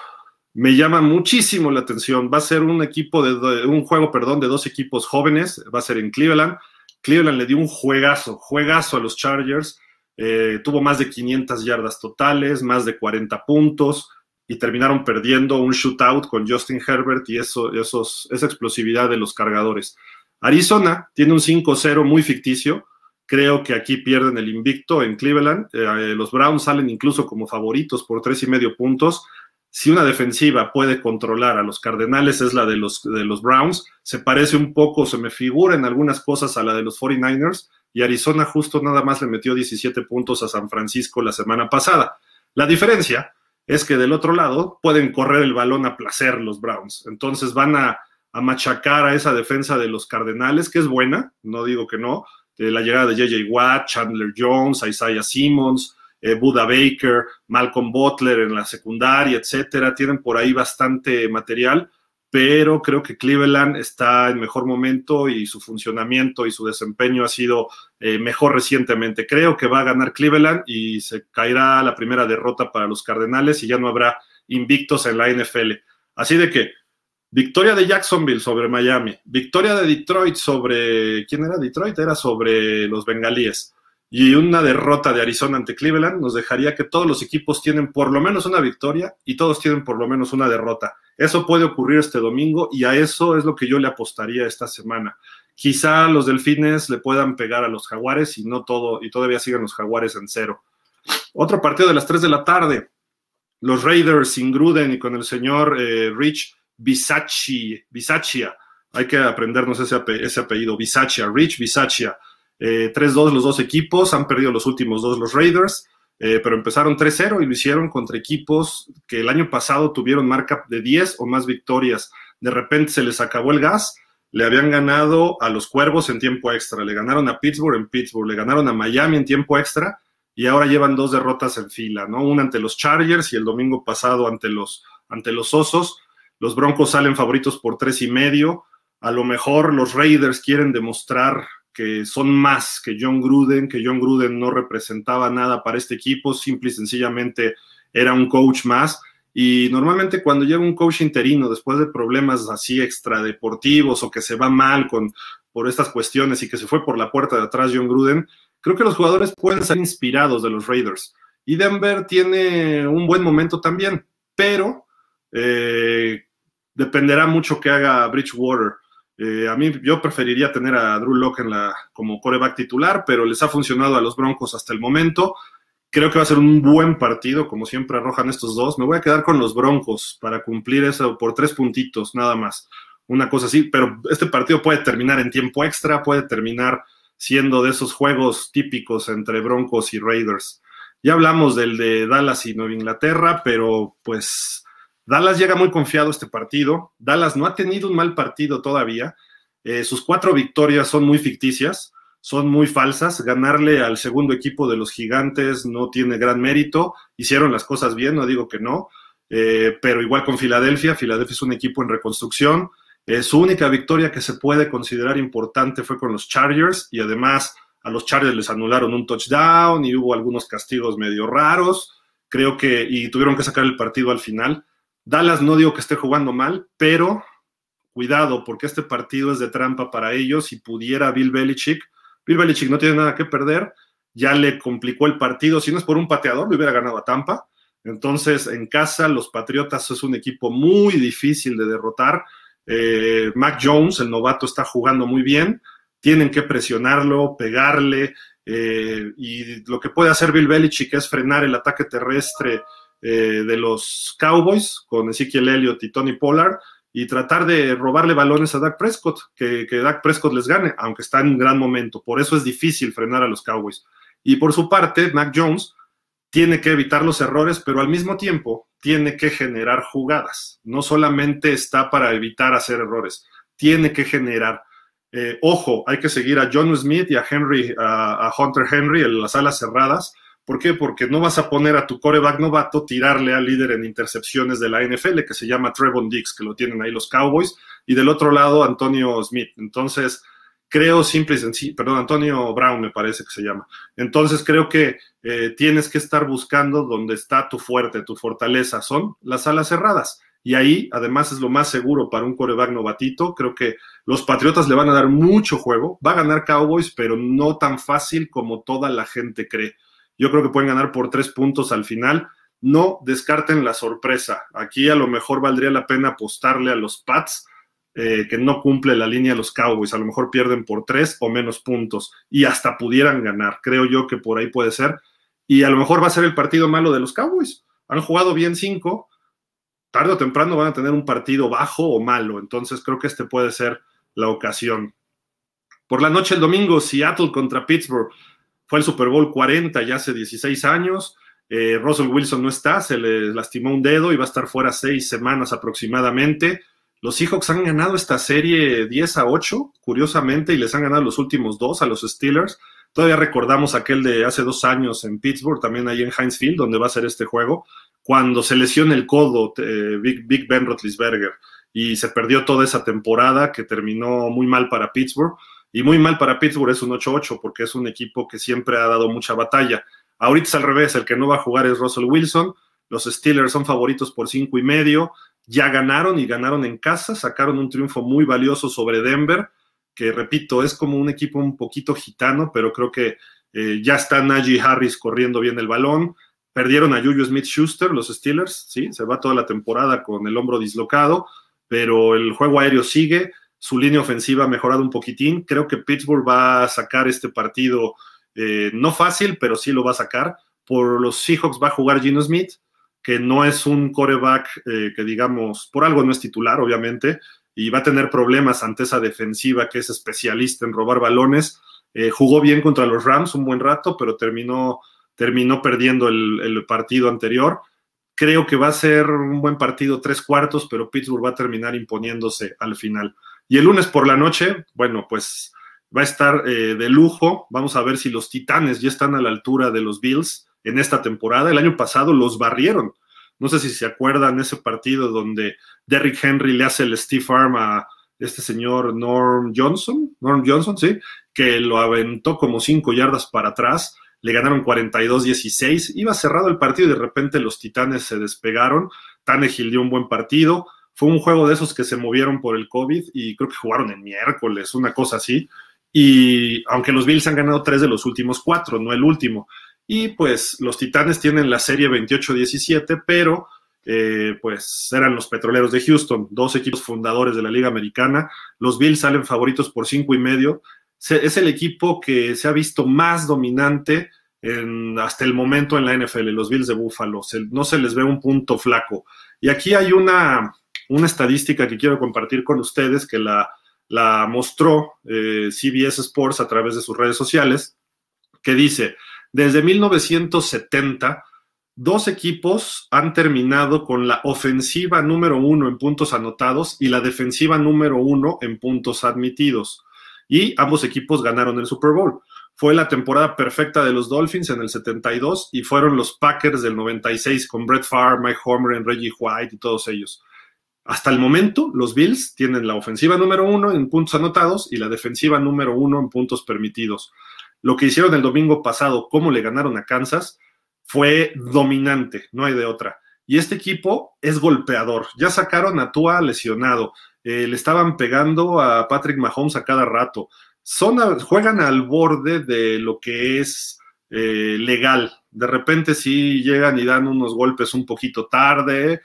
me llama muchísimo la atención. Va a ser un equipo de, un juego, perdón, de dos equipos jóvenes. Va a ser en Cleveland. Cleveland le dio un juegazo, juegazo a los Chargers. Eh, tuvo más de 500 yardas totales, más de 40 puntos y terminaron perdiendo un shootout con Justin Herbert y eso, esos, esa explosividad de los cargadores. Arizona tiene un 5-0 muy ficticio. Creo que aquí pierden el invicto en Cleveland. Eh, los Browns salen incluso como favoritos por tres y medio puntos si una defensiva puede controlar a los Cardenales es la de los, de los Browns, se parece un poco, se me figura en algunas cosas a la de los 49ers, y Arizona justo nada más le metió 17 puntos a San Francisco la semana pasada. La diferencia es que del otro lado pueden correr el balón a placer los Browns, entonces van a, machacar a esa defensa de los Cardenales, que es buena, no digo que no, de la llegada de JJ Watt, Chandler Jones, Isaiah Simmons, eh, Buda Baker, Malcolm Butler en la secundaria, etcétera. Tienen por ahí bastante material, pero creo que Cleveland está en mejor momento y su funcionamiento y su desempeño ha sido eh, mejor recientemente. Creo que va a ganar Cleveland y se caerá la primera derrota para los Cardenales y ya no habrá invictos en la NFL. Así de que victoria de Jacksonville sobre Miami, victoria de Detroit sobre, ¿quién era Detroit? Era sobre los bengalíes y una derrota de Arizona ante Cleveland nos dejaría que todos los equipos tienen por lo menos una victoria y todos tienen por lo menos una derrota. Eso puede ocurrir este domingo y a eso es lo que yo le apostaría esta semana. Quizá los delfines le puedan pegar a los jaguares y no todo, y todavía sigan los jaguares en cero. Otro partido de las 3 de la tarde. Los Raiders sin Gruden y con el señor eh, Rich Bisaccia. Hay que aprendernos ese, ese apellido, Bisaccia, Rich Bisaccia 3-2 eh, los dos equipos, han perdido los últimos dos los Raiders, eh, pero empezaron 3-0 y lo hicieron contra equipos que el año pasado tuvieron marca de 10 o más victorias. De repente se les acabó el gas, le habían ganado a los Cuervos en tiempo extra, le ganaron a Pittsburgh en Pittsburgh, le ganaron a Miami en tiempo extra y ahora llevan dos derrotas en fila, ¿no? Una ante los Chargers y el domingo pasado ante los, ante los Osos. Los Broncos salen favoritos por tres y medio. A lo mejor los Raiders quieren demostrar que son más que John Gruden, que John Gruden no representaba nada para este equipo, simple y sencillamente era un coach más. Y normalmente cuando llega un coach interino después de problemas así extradeportivos o que se va mal con, por estas cuestiones y que se fue por la puerta de atrás John Gruden, creo que los jugadores pueden ser inspirados de los Raiders. Y Denver tiene un buen momento también, pero eh, dependerá mucho que haga Bridgewater. Eh, a mí yo preferiría tener a Drew Locke en la, como coreback titular, pero les ha funcionado a los Broncos hasta el momento. Creo que va a ser un buen partido, como siempre arrojan estos dos. Me voy a quedar con los Broncos para cumplir eso por tres puntitos, nada más. Una cosa así, pero este partido puede terminar en tiempo extra, puede terminar siendo de esos juegos típicos entre Broncos y Raiders. Ya hablamos del de Dallas y Nueva Inglaterra, pero pues Dallas llega muy confiado a este partido. Dallas no ha tenido un mal partido todavía. Eh, sus cuatro victorias son muy ficticias, son muy falsas. Ganarle al segundo equipo de los gigantes no tiene gran mérito. Hicieron las cosas bien, no digo que no, eh, pero igual con Filadelfia. Filadelfia es un equipo en reconstrucción. Eh, su única victoria que se puede considerar importante fue con los Chargers y además a los Chargers les anularon un touchdown y hubo algunos castigos medio raros. Creo que, y tuvieron que sacar el partido al final. Dallas no digo que esté jugando mal, pero cuidado, porque este partido es de trampa para ellos. Si pudiera Bill Belichick, Bill Belichick no tiene nada que perder, ya le complicó el partido. Si no es por un pateador, le hubiera ganado a Tampa. Entonces, en casa, los Patriotas es un equipo muy difícil de derrotar. Eh, Mac Jones, el novato, está jugando muy bien. Tienen que presionarlo, pegarle. Eh, y lo que puede hacer Bill Belichick es frenar el ataque terrestre eh, de los Cowboys con Ezekiel Elliott y Tony Pollard y tratar de robarle balones a Dak Prescott, que, que Dak Prescott les gane, aunque está en un gran momento. Por eso es difícil frenar a los Cowboys. Y por su parte, Mac Jones tiene que evitar los errores, pero al mismo tiempo tiene que generar jugadas. No solamente está para evitar hacer errores, tiene que generar. Eh, ojo, hay que seguir a John Smith y a Henry, a, a Hunter Henry en las alas cerradas, ¿Por qué? Porque no vas a poner a tu coreback novato tirarle al líder en intercepciones de la NFL, que se llama Trevon Dix, que lo tienen ahí los Cowboys, y del otro lado Antonio Smith. Entonces, creo simple y sencillo, perdón, Antonio Brown me parece que se llama. Entonces, creo que eh, tienes que estar buscando donde está tu fuerte, tu fortaleza, son las alas cerradas. y ahí además es lo más seguro para un coreback novatito. Creo que los Patriotas le van a dar mucho juego. Va a ganar Cowboys, pero no tan fácil como toda la gente cree. Yo creo que pueden ganar por tres puntos al final. No descarten la sorpresa. Aquí a lo mejor valdría la pena apostarle a los Pats, eh, que no cumple la línea los Cowboys. A lo mejor pierden por tres o menos puntos y hasta pudieran ganar. Creo yo que por ahí puede ser. Y a lo mejor va a ser el partido malo de los Cowboys. Han jugado bien cinco. Tarde o temprano van a tener un partido bajo o malo. Entonces creo que este puede ser la ocasión. Por la noche el domingo, Seattle contra Pittsburgh. Fue el Super Bowl 40 ya hace 16 años. Eh, Russell Wilson no está, se le lastimó un dedo y va a estar fuera seis semanas aproximadamente. Los Seahawks han ganado esta serie 10 a 8, curiosamente, y les han ganado los últimos dos a los Steelers. Todavía recordamos aquel de hace dos años en Pittsburgh, también ahí en Heinz Field, donde va a ser este juego, cuando se lesiona el codo eh, Big, Ben Roethlisberger y se perdió toda esa temporada que terminó muy mal para Pittsburgh. Y muy mal para Pittsburgh es un 8-8 porque es un equipo que siempre ha dado mucha batalla. Ahorita es al revés, el que no va a jugar es Russell Wilson. Los Steelers son favoritos por cinco y medio. Ya ganaron y ganaron en casa, sacaron un triunfo muy valioso sobre Denver que repito, es como un equipo un poquito gitano, pero creo que eh, ya está Najee Harris corriendo bien el balón. Perdieron a Juju Smith Schuster, los Steelers, sí, se va toda la temporada con el hombro dislocado, pero el juego aéreo sigue, su línea ofensiva ha mejorado un poquitín. Creo que Pittsburgh va a sacar este partido, eh, no fácil, pero sí lo va a sacar. Por los Seahawks va a jugar Gino Smith, que no es un coreback eh, que digamos, por algo no es titular, obviamente, y va a tener problemas ante esa defensiva que es especialista en robar balones. Eh, jugó bien contra los Rams un buen rato, pero terminó, terminó perdiendo el, partido anterior. Creo que va a ser un buen partido tres cuartos, pero Pittsburgh va a terminar imponiéndose al final. Y el lunes por la noche, bueno, pues va a estar eh, de lujo. Vamos a ver si los Titanes ya están a la altura de los Bills en esta temporada. El año pasado los barrieron. No sé si se acuerdan ese partido donde Derrick Henry le hace el Steve Arm a este señor Norm Johnson, Norm Johnson, sí, que lo aventó como cinco yardas para atrás, le ganaron 42-16, iba cerrado el partido y de repente los Titanes se despegaron, Tannehill dio un buen partido, fue un juego de esos que se movieron por el COVID y creo que jugaron el miércoles, una cosa así, y aunque los Bills han ganado tres de los últimos cuatro, no el último, y pues los Titanes tienen la serie 28-17, pero eh, pues eran los Petroleros de Houston, dos equipos fundadores de la Liga Americana. Los Bills salen favoritos por cinco y medio. es el equipo que se ha visto más dominante en, hasta el momento en la NFL, los Bills de Buffalo. no se les ve un punto flaco. Y aquí hay una, una estadística que quiero compartir con ustedes que la, la mostró eh, CBS Sports a través de sus redes sociales, que dice, desde 1970, dos equipos han terminado con la ofensiva número uno en puntos anotados y la defensiva número uno en puntos admitidos. Y ambos equipos ganaron el Super Bowl. Fue la temporada perfecta de los Dolphins en el 72 y fueron los Packers del 96 con Brett Favre, Mike Homer, Reggie White y todos ellos. Hasta el momento, los Bills tienen la ofensiva número uno en puntos anotados y la defensiva número uno en puntos permitidos. Lo que hicieron el domingo pasado, cómo le ganaron a Kansas, fue dominante, no hay de otra. Y este equipo es golpeador. Ya sacaron a Tua lesionado. Eh, le estaban pegando a Patrick Mahomes a cada rato. Son juegan al borde de lo que es eh, legal. De repente sí llegan y dan unos golpes un poquito tarde,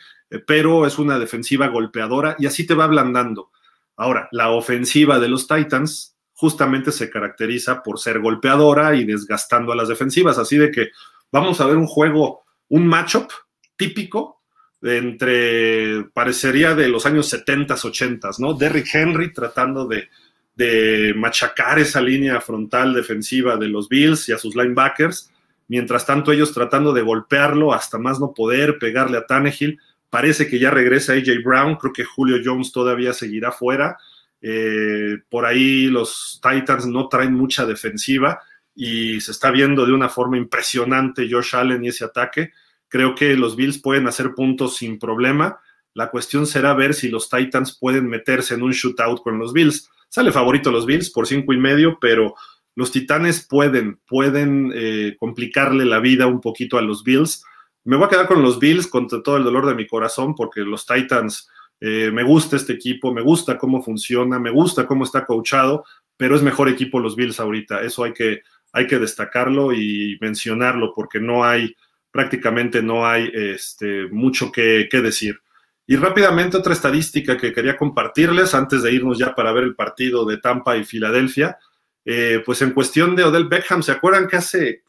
pero es una defensiva golpeadora y así te va ablandando. Ahora, la ofensiva de los Titans justamente se caracteriza por ser golpeadora y desgastando a las defensivas. Así de que vamos a ver un juego, un matchup típico entre, parecería de los años 70, 80, ¿no? Derrick Henry tratando de, de machacar esa línea frontal defensiva de los Bills y a sus linebackers, mientras tanto ellos tratando de golpearlo hasta más no poder, pegarle a Tannehill. Parece que ya regresa AJ Brown, creo que Julio Jones todavía seguirá fuera eh, por ahí los Titans no traen mucha defensiva y se está viendo de una forma impresionante Josh Allen y ese ataque. Creo que los Bills pueden hacer puntos sin problema. La cuestión será ver si los Titans pueden meterse en un shootout con los Bills. Sale favorito los Bills por cinco y medio, pero los Titanes pueden, pueden eh, complicarle la vida un poquito a los Bills me voy a quedar con los Bills contra todo el dolor de mi corazón porque los Titans, eh, me gusta este equipo, me gusta cómo funciona, me gusta cómo está coachado, pero es mejor equipo los Bills ahorita. Eso hay que, hay que destacarlo y mencionarlo porque no hay, prácticamente no hay este, mucho que, decir. Y rápidamente otra estadística que quería compartirles antes de irnos ya para ver el partido de Tampa y Filadelfia. Eh, pues en cuestión de Odell Beckham, ¿se acuerdan que hace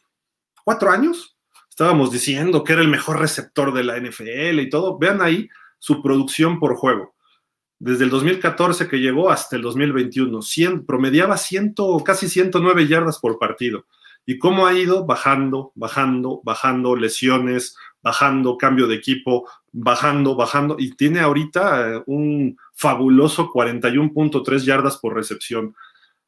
cuatro años estábamos diciendo que era el mejor receptor de la NFL y todo? Vean ahí su producción por juego. Desde el 2014 que llegó hasta el 2021, promediaba ciento, casi 109 yardas por partido. ¿Y cómo ha ido? Bajando, bajando, bajando, lesiones, bajando, cambio de equipo, bajando, bajando. Y tiene ahorita eh, un fabuloso 41.3 yardas por recepción.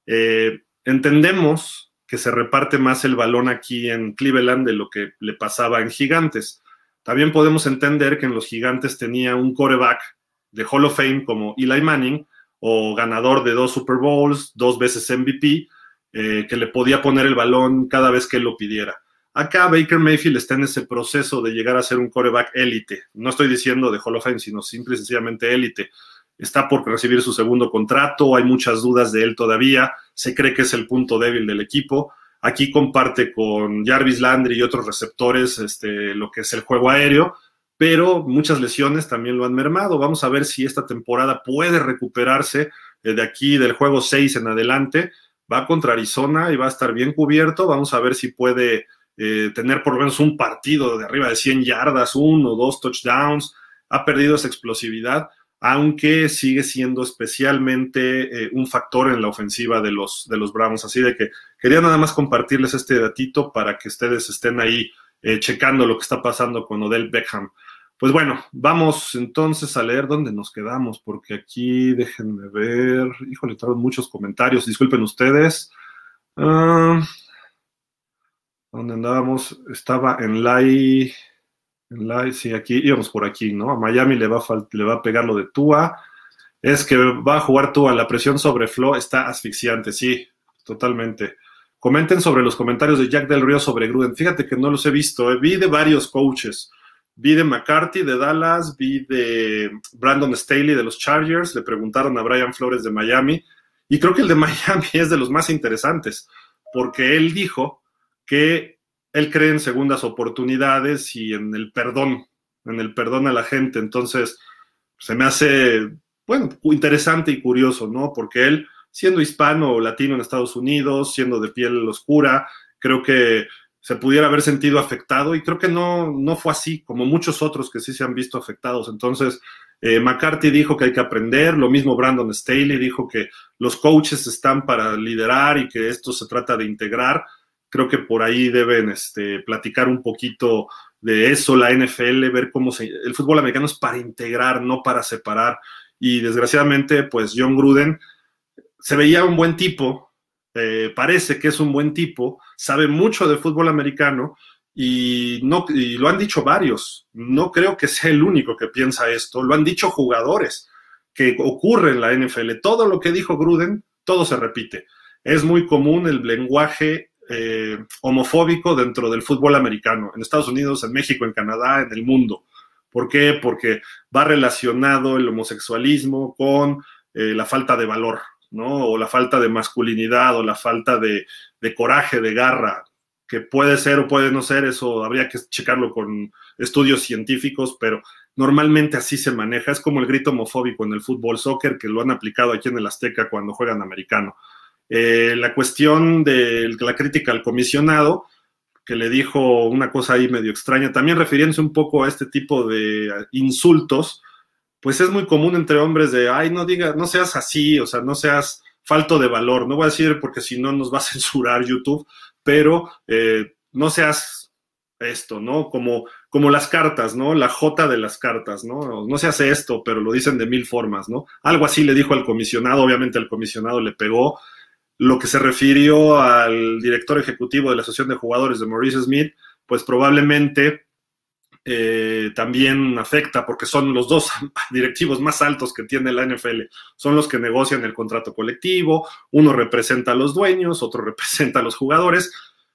Eh, entendemos que se reparte más el balón aquí en Cleveland de lo que le pasaba en Gigantes. También podemos entender que en los Gigantes tenía un coreback de Hall of Fame como Eli Manning o ganador de dos Super Bowls, dos veces MVP, eh, que le podía poner el balón cada vez que él lo pidiera. Acá Baker Mayfield está en ese proceso de llegar a ser un coreback élite. No estoy diciendo de Hall of Fame, sino simple y sencillamente élite. Está por recibir su segundo contrato, hay muchas dudas de él todavía, se cree que es el punto débil del equipo. Aquí comparte con Jarvis Landry y otros receptores este, lo que es el juego aéreo, pero muchas lesiones también lo han mermado. Vamos a ver si esta temporada puede recuperarse eh, de aquí del juego 6 en adelante. Va contra Arizona y va a estar bien cubierto. Vamos a ver si puede eh, tener por lo menos un partido de arriba de 100 yardas, uno o dos touchdowns. Ha perdido esa explosividad, aunque sigue siendo especialmente eh, un factor en la ofensiva de los, de los. Así de que quería nada más compartirles este datito para que ustedes estén ahí checando lo que está pasando con Odell Beckham. Pues bueno, vamos entonces a leer dónde nos quedamos, porque aquí déjenme ver. Híjole, traen muchos comentarios, disculpen ustedes. Ah, ¿Dónde andábamos? Estaba en Lai. En Lai, sí, aquí íbamos por aquí, ¿no? A Miami le va, a le va a pegar lo de Tua. Es que va a jugar Tua. La presión sobre Flo está asfixiante, sí, totalmente. Comenten sobre los comentarios de Jack del Río sobre Gruden. Fíjate que no los he visto. Eh. Vi de varios coaches. Vi de McCarthy de Dallas, vi de Brandon Staley de los Chargers, le preguntaron a Brian Flores de Miami, y creo que el de Miami es de los más interesantes, porque él dijo que él cree en segundas oportunidades y en el perdón, en el perdón a la gente. Entonces, se me hace, bueno, interesante y curioso, ¿no? Porque él, siendo hispano o latino en Estados Unidos, siendo de piel oscura, creo que se pudiera haber sentido afectado y creo que no, no fue así, como muchos otros que sí se han visto afectados. Entonces, eh, McCarthy dijo que hay que aprender, lo mismo Brandon Staley dijo que los coaches están para liderar y que esto se trata de integrar. Creo que por ahí deben este, platicar un poquito de eso, la NFL, ver cómo se... El fútbol americano es para integrar, no para separar. Y desgraciadamente, pues John Gruden se veía un buen tipo, eh, parece que es un buen tipo, sabe mucho de fútbol americano y, no, y lo han dicho varios. No creo que sea el único que piensa esto, lo han dicho jugadores que ocurre en la NFL. Todo lo que dijo Gruden, todo se repite. Es muy común el lenguaje eh, homofóbico dentro del fútbol americano, en Estados Unidos, en México, en Canadá, en el mundo. ¿Por qué? Porque va relacionado el homosexualismo con eh, la falta de valor, ¿no? O la falta de masculinidad o la falta de, coraje, de garra, que puede ser o puede no ser, eso habría que checarlo con estudios científicos, pero normalmente así se maneja. Es como el grito homofóbico en el fútbol soccer, que lo han aplicado aquí en el Azteca cuando juegan americano. Eh, la cuestión de la crítica al comisionado, que le dijo una cosa ahí medio extraña, también refiriéndose un poco a este tipo de insultos, pues es muy común entre hombres de, ay, no digas, no seas así, o sea, no seas falto de valor. No voy a decir porque si no nos va a censurar YouTube, pero eh, no seas esto, ¿no? Como, como las cartas, ¿no? La J de las cartas, ¿no? No se hace esto, pero lo dicen de mil formas, ¿no? Algo así le dijo al comisionado, obviamente el comisionado le pegó. Lo que se refirió al director ejecutivo de la Asociación de Jugadores de Maurice Smith, pues probablemente eh, también afecta porque son los dos directivos más altos que tiene la NFL. Son los que negocian el contrato colectivo, uno representa a los dueños, otro representa a los jugadores.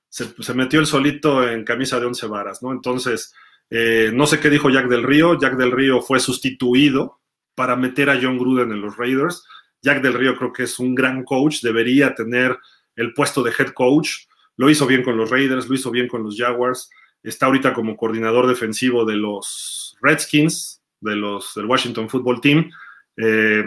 Se, metió el solito en camisa de once varas, ¿no? Entonces, Eh, no sé qué dijo Jack del Río. Jack del Río fue sustituido para meter a John Gruden en los Raiders. Jack del Río creo que es un gran coach, debería tener el puesto de head coach. Lo hizo bien con los Raiders, lo hizo bien con los Jaguars. Está ahorita como coordinador defensivo de los Redskins, de los, del Washington Football Team. Eh,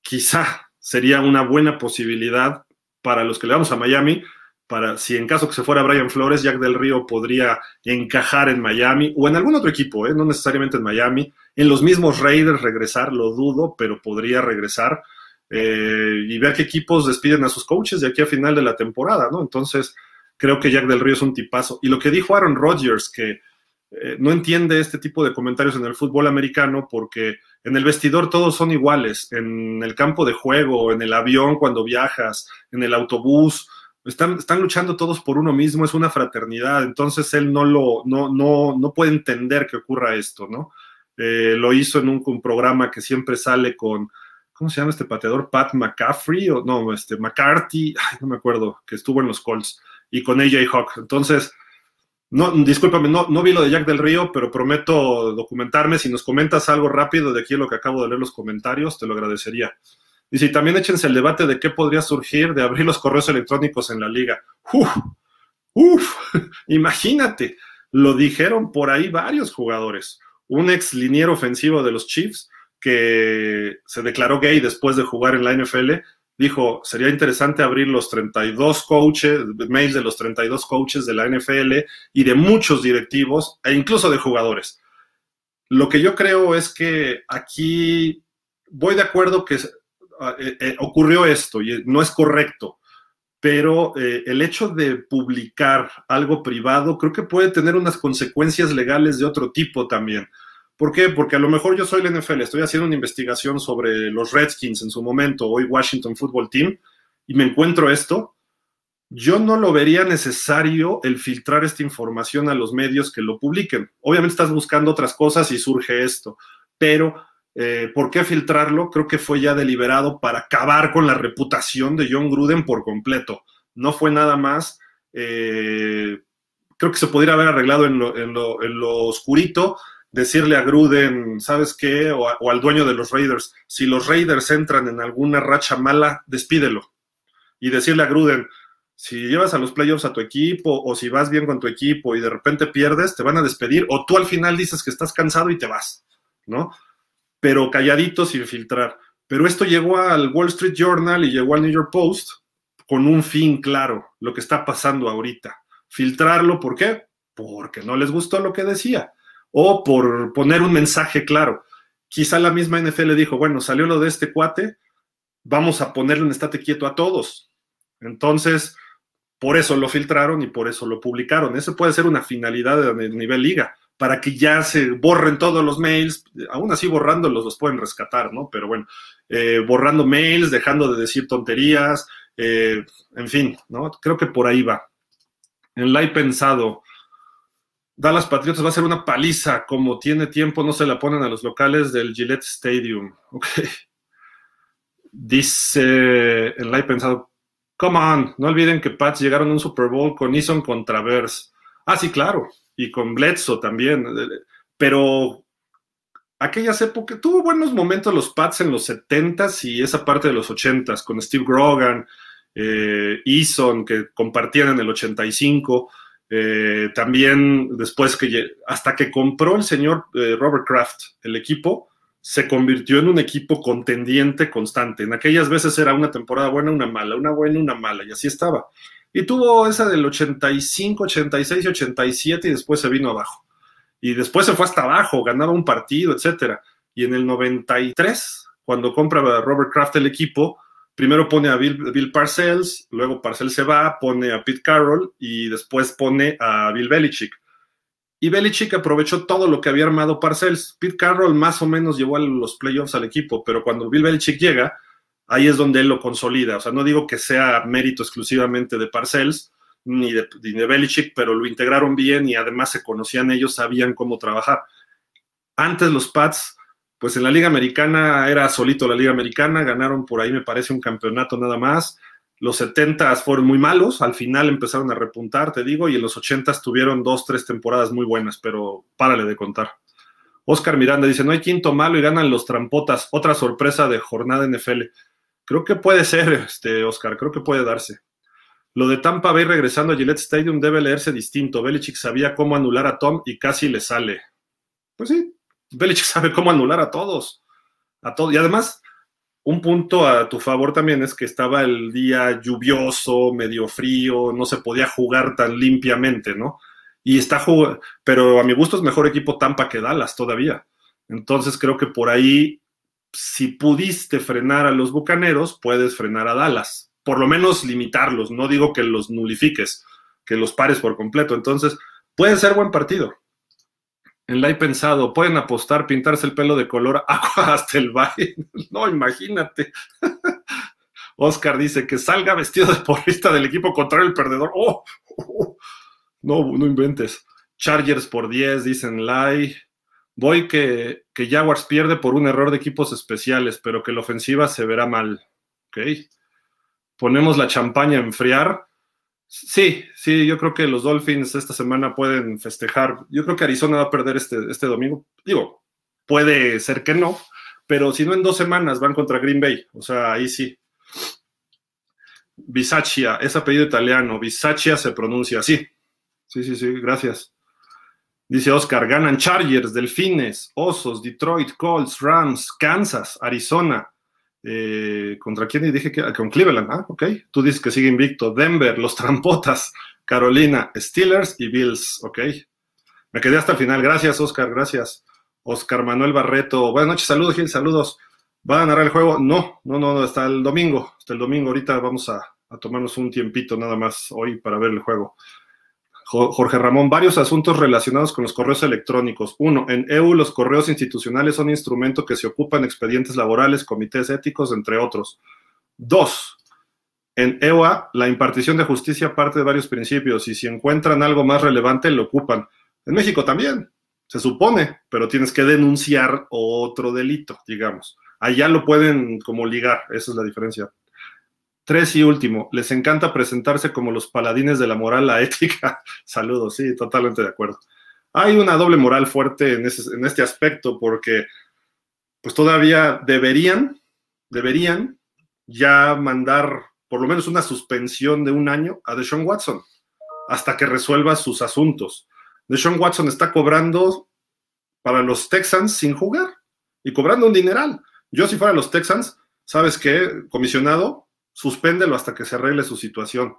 quizá sería una buena posibilidad para los que le vamos a Miami, para si en caso que se fuera Brian Flores, Jack del Río podría encajar en Miami o en algún otro equipo, ¿eh? no necesariamente en Miami, en los mismos Raiders regresar, lo dudo, pero podría regresar eh, y ver qué equipos despiden a sus coaches de aquí a final de la temporada, ¿no? Entonces, creo que Jack del Río es un tipazo. Y lo que dijo Aaron Rodgers, que eh, no entiende este tipo de comentarios en el fútbol americano porque en el vestidor todos son iguales, en el campo de juego, en el avión cuando viajas, en el autobús, están, están luchando todos por uno mismo, es una fraternidad, entonces él no lo, no, no, no puede entender que ocurra esto, ¿no? Eh, lo hizo en un, programa que siempre sale con, ¿cómo se llama este pateador? Pat McCaffrey, o no, este, McCarthy, no me acuerdo, que estuvo en los Colts, y con AJ Hawk. Entonces, no, discúlpame, no, no vi lo de Jack del Río, pero prometo documentarme. Si nos comentas algo rápido de aquí lo que acabo de leer los comentarios, te lo agradecería. Y si también échense el debate de qué podría surgir de abrir los correos electrónicos en la liga. Uf, uf, imagínate, lo dijeron por ahí varios jugadores. Un ex liniero ofensivo de los Chiefs que se declaró gay después de jugar en la NFL dijo, sería interesante abrir los 32 coaches, mails de los 32 coaches de la NFL y de muchos directivos e incluso de jugadores. Lo que yo creo es que aquí voy de acuerdo que eh, eh, ocurrió esto y no es correcto, pero eh, el hecho de publicar algo privado creo que puede tener unas consecuencias legales de otro tipo también. ¿Por qué? Porque a lo mejor yo soy el NFL, estoy haciendo una investigación sobre los Redskins en su momento, hoy Washington Football Team, y me encuentro esto. Yo no lo vería necesario el filtrar esta información a los medios que lo publiquen. Obviamente estás buscando otras cosas y surge esto, pero eh, ¿por qué filtrarlo? Creo que fue ya deliberado para acabar con la reputación de John Gruden por completo. No fue nada más. Eh, creo que se podría haber arreglado en lo, en lo oscurito decirle a Gruden, ¿sabes qué? O, al dueño de los Raiders, si los Raiders entran en alguna racha mala, despídelo. Y decirle a Gruden, si llevas a los playoffs a tu equipo o si vas bien con tu equipo y de repente pierdes, te van a despedir o tú al final dices que estás cansado y te vas, ¿no? Pero calladito sin filtrar. Pero esto llegó al Wall Street Journal y llegó al New York Post con un fin claro, lo que está pasando ahorita. Filtrarlo, ¿por qué? Porque no les gustó lo que decía o por poner un mensaje claro. Quizá la misma NFL dijo, bueno, salió lo de este cuate, vamos a ponerle un estate quieto a todos. Entonces, por eso lo filtraron y por eso lo publicaron. Esa puede ser una finalidad de nivel liga, para que ya se borren todos los mails, aún así borrándolos los pueden rescatar, ¿no? Pero bueno, eh, borrando mails, dejando de decir tonterías, eh, en fin, ¿no? Creo que por ahí va. En la he pensado, Dallas Patriotas va a ser una paliza, como tiene tiempo no se la ponen a los locales del Gillette Stadium. Okay. Dice el live pensado, come on, no olviden que Pats llegaron a un Super Bowl con Eason contra. Ah, sí, claro, y con Bledsoe también, pero aquellas épocas, tuvo buenos momentos los Pats en los 70s y esa parte de los 80s, con Steve Grogan, eh, Eason, que compartían en el 85 eh, también después que hasta que compró el señor eh, Robert Kraft el equipo, se convirtió en un equipo contendiente constante. En aquellas veces era una temporada buena, una mala, una buena, una mala, y así estaba. Y tuvo esa del 85, 86 y 87 y después se vino abajo. Y después se fue hasta abajo, ganaba un partido, etcétera. Y en el 93, cuando compra Robert Kraft el equipo, primero pone a Bill, Parcells, luego Parcells se va, pone a Pete Carroll y después pone a Bill Belichick. Y Belichick aprovechó todo lo que había armado Parcells. Pete Carroll más o menos llevó a los playoffs al equipo, pero cuando Bill Belichick llega, ahí es donde él lo consolida. O sea, no digo que sea mérito exclusivamente de Parcells ni de, ni de Belichick, pero lo integraron bien y además se conocían ellos, sabían cómo trabajar. Antes los Pats pues en la Liga Americana era solito la Liga Americana, ganaron por ahí, me parece, un campeonato nada más. los 70 fueron muy malos, al final empezaron a repuntar, te digo, y en los 80 tuvieron dos, tres temporadas muy buenas, pero párale de contar. Oscar Miranda dice, no hay quinto malo y ganan los trampotas. Otra sorpresa de jornada NFL. Creo que puede ser, este, Oscar, creo que puede darse. Lo de Tampa Bay regresando a Gillette Stadium debe leerse distinto. Belichick sabía cómo anular a Tom y casi le sale. Pues sí, Belichick sabe cómo anular a todos. A todos. Y además, un punto a tu favor también es que estaba el día lluvioso, medio frío, no se podía jugar tan limpiamente, ¿no? Y está jugando, pero a mi gusto es mejor equipo Tampa que Dallas todavía. Entonces creo que por ahí, si pudiste frenar a los Bucaneros, puedes frenar a Dallas. Por lo menos limitarlos, no digo que los nulifiques, que los pares por completo. Entonces, puede ser buen partido. En la he pensado, pueden apostar, pintarse el pelo de color agua hasta el baile. No, imagínate. Oscar dice que salga vestido de porrista del equipo contrario el perdedor. Oh, no, no inventes. Chargers por 10, dicen Lai. Voy que, que Jaguars pierde por un error de equipos especiales, pero que la ofensiva se verá mal. Ok. Ponemos la champaña a enfriar. Sí, sí, yo creo que los Dolphins esta semana pueden festejar. Yo creo que Arizona va a perder este, este domingo. Digo, puede ser que no, pero si no en dos semanas van contra Green Bay. O sea, ahí sí. Bisaccia, es apellido italiano. Bisaccia se pronuncia así. Sí, sí, sí, gracias. Dice Oscar, ganan Chargers, Delfines, Osos, Detroit, Colts, Rams, Kansas, Arizona. Eh, ¿Contra quién dije que? Con Cleveland, ah, ok. Tú dices que sigue invicto. Denver, los Trampotas, Carolina, Steelers y Bills, ok. Me quedé hasta el final. Gracias, Oscar, gracias. Oscar Manuel Barreto. Buenas noches, saludos, Gil, saludos. ¿Va a narrar el juego? No, no, no, hasta el domingo. Hasta el domingo. Ahorita vamos a tomarnos un tiempito nada más hoy para ver el juego. Jorge Ramón, varios asuntos relacionados con los correos electrónicos. Uno, en EU los correos institucionales son instrumentos que se ocupan expedientes laborales, comités éticos, entre otros. Dos, en EUA la impartición de justicia parte de varios principios y si encuentran algo más relevante lo ocupan. En México también, se supone, pero tienes que denunciar otro delito, digamos. Allá lo pueden como ligar, esa es la diferencia. Tres y último, les encanta presentarse como los paladines de la moral, la ética. Saludos, sí, totalmente de acuerdo. Hay una doble moral fuerte en, este aspecto porque pues todavía deberían, deberían ya mandar por lo menos una suspensión de un año a Deshaun Watson hasta que resuelva sus asuntos. Deshaun Watson está cobrando para los Texans sin jugar y cobrando un dineral. Yo si fuera los Texans, ¿sabes qué? Comisionado, suspéndelo hasta que se arregle su situación.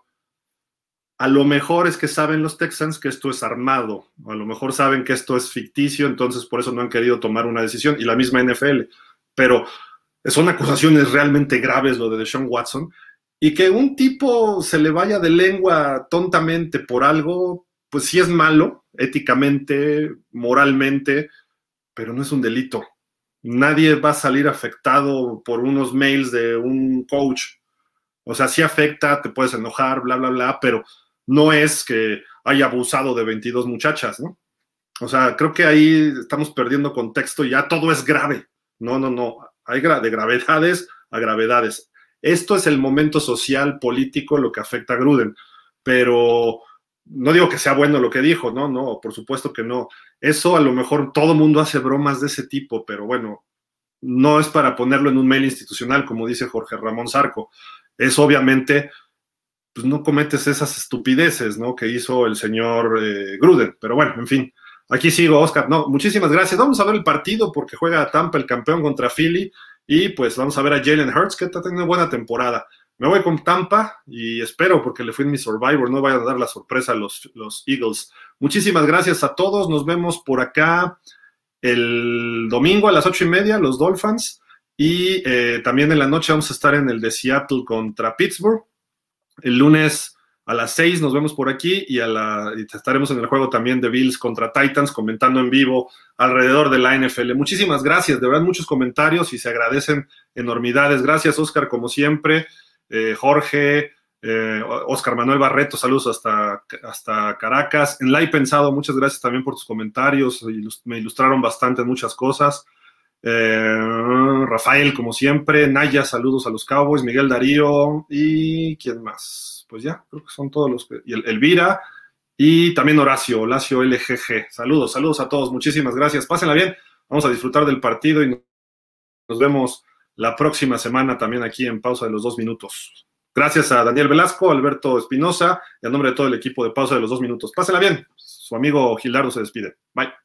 A lo mejor es que saben los Texans que esto es armado, a lo mejor saben que esto es ficticio, entonces por eso no han querido tomar una decisión, y la misma NFL. Pero son acusaciones realmente graves lo de Deshaun Watson, y que un tipo se le vaya de lengua tontamente por algo, pues sí es malo, éticamente, moralmente, pero no es un delito. Nadie va a salir afectado por unos mails de un coach o sea, sí afecta, te puedes enojar, bla, bla, bla, pero no es que haya abusado de 22 muchachas, ¿no? O sea, creo que ahí estamos perdiendo contexto y ya todo es grave. No, no, no. Hay de gravedades a gravedades. Esto es el momento social, político, lo que afecta a Gruden. Pero no digo que sea bueno lo que dijo, no, no, por supuesto que no. Eso a lo mejor todo mundo hace bromas de ese tipo, pero bueno, no es para ponerlo en un mail institucional, como dice Jorge Ramón Zarco es obviamente, pues no cometes esas estupideces, ¿no? Que hizo el señor eh, Gruden. Pero bueno, en fin, aquí sigo, Oscar. No, muchísimas gracias. Vamos a ver el partido porque juega Tampa, el campeón contra Philly. Y pues vamos a ver a Jalen Hurts, que está teniendo buena temporada. Me voy con Tampa y espero, porque le fui en mi Survivor, no vayan a dar la sorpresa a los, los Eagles. Muchísimas gracias a todos. Nos vemos por acá el domingo a las ocho y media, los Dolphins. Y eh, también en la noche vamos a estar en el de Seattle contra Pittsburgh. El lunes a las 6 nos vemos por aquí y, a la, estaremos en el juego también de Bills contra Titans comentando en vivo alrededor de la NFL. Muchísimas gracias, de verdad muchos comentarios y se agradecen enormidades. Gracias Oscar como siempre, eh, Jorge, eh, Oscar Manuel Barreto, saludos hasta, hasta Caracas. En la he pensado, muchas gracias también por tus comentarios, me ilustraron bastante muchas cosas. Eh, Rafael, como siempre, Naya, saludos a los Cowboys, Miguel Darío y ¿quién más? Pues ya, creo que son todos los que... Y Elvira y también Horacio, Horacio LGG. Saludos, saludos a todos, muchísimas gracias. Pásenla bien, vamos a disfrutar del partido y nos vemos la próxima semana también aquí en Pausa de los Dos Minutos. Gracias a Daniel Velasco, Alberto Espinosa y a nombre de todo el equipo de Pausa de los Dos Minutos. Pásenla bien, su amigo Gilardo se despide. Bye.